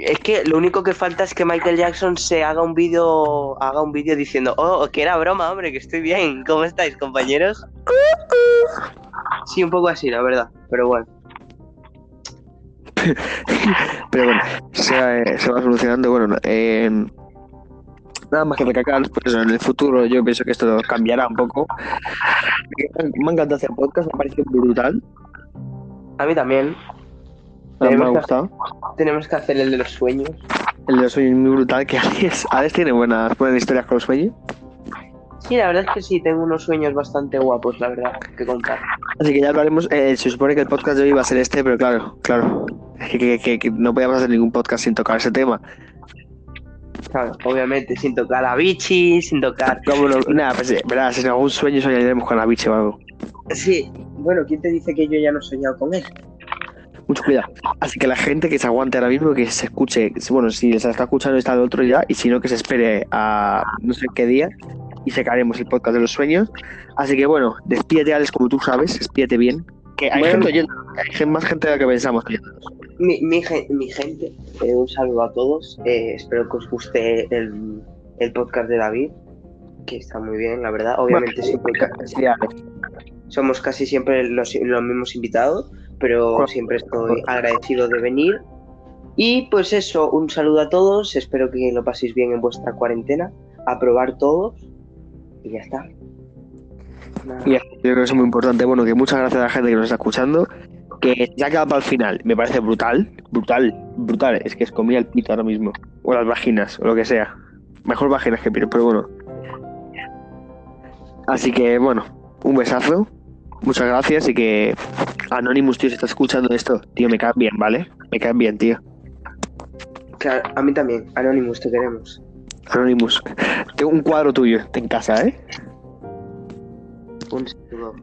S2: Es que lo único que falta es que Michael Jackson se haga un vídeo haga un vídeo diciendo, oh, que era broma, hombre, que estoy bien. ¿Cómo estáis, compañeros? Sí, un poco así, la verdad. Pero bueno.
S1: Pero bueno, se, eh, se va solucionando. Bueno, eh, nada más que recalcar, pues en el futuro yo pienso que esto cambiará un poco. Me ha encantado hacer podcast, me ha parecido brutal.
S2: A mí también.
S1: Me ha
S2: que-
S1: gustado.
S2: Tenemos que hacer el de los sueños.
S1: El de los sueños es muy brutal, que Alex, Alex tiene buenas, buenas historias con los sueños.
S2: Sí, la verdad es que sí, tengo unos sueños bastante guapos, la verdad, que contar.
S1: Así que ya hablaremos. eh, se supone que el podcast de hoy va a ser este, pero claro, claro. Es que, que- que- que no podíamos hacer ningún podcast sin tocar ese tema.
S2: Claro, obviamente, sin tocar a Vichy, sin tocar.
S1: ¿Cómo no? Nada, pues eh, verás, en algún sueño soñaremos con la biche o algo.
S2: Sí, bueno, ¿quién te dice que yo ya no he soñado con él?
S1: Mucho cuidado. Así que la gente que se aguante ahora mismo, que se escuche, bueno, si les está escuchando está el otro ya, y si no, que se espere a no sé qué día y sacaremos el podcast de los sueños. Así que bueno, despídete, Alex, como tú sabes, despídete bien. Que hay
S2: Bueno.
S1: gente hay más gente de la que pensamos.
S2: Mi, mi, gen- mi gente, eh, un saludo a todos. eh, espero que os guste el, el podcast de David, que está muy bien, la verdad. Obviamente siempre
S1: Sí, Alex.
S2: somos casi siempre los, los mismos invitados, pero siempre estoy agradecido de venir. Y pues eso, un saludo a todos, espero que lo paséis bien en vuestra cuarentena, a probar todos y ya está. Nada.
S1: Y yo creo que eso es muy importante. Bueno, que muchas gracias a la gente que nos está escuchando. Que ya ha quedado para el final. Me parece brutal. Brutal. Brutal. Es que es comía el pito ahora mismo. O las vaginas, o lo que sea. Mejor vaginas que pito, pero bueno. Así que, bueno, un besazo. Muchas gracias y que Anonymous, tío, si está escuchando esto, tío, me caen bien, ¿vale? Me caen bien, tío.
S2: Claro, a mí también, Anonymous, te queremos.
S1: Anonymous. Tengo un cuadro tuyo en casa, ¿eh?
S2: Un saludo.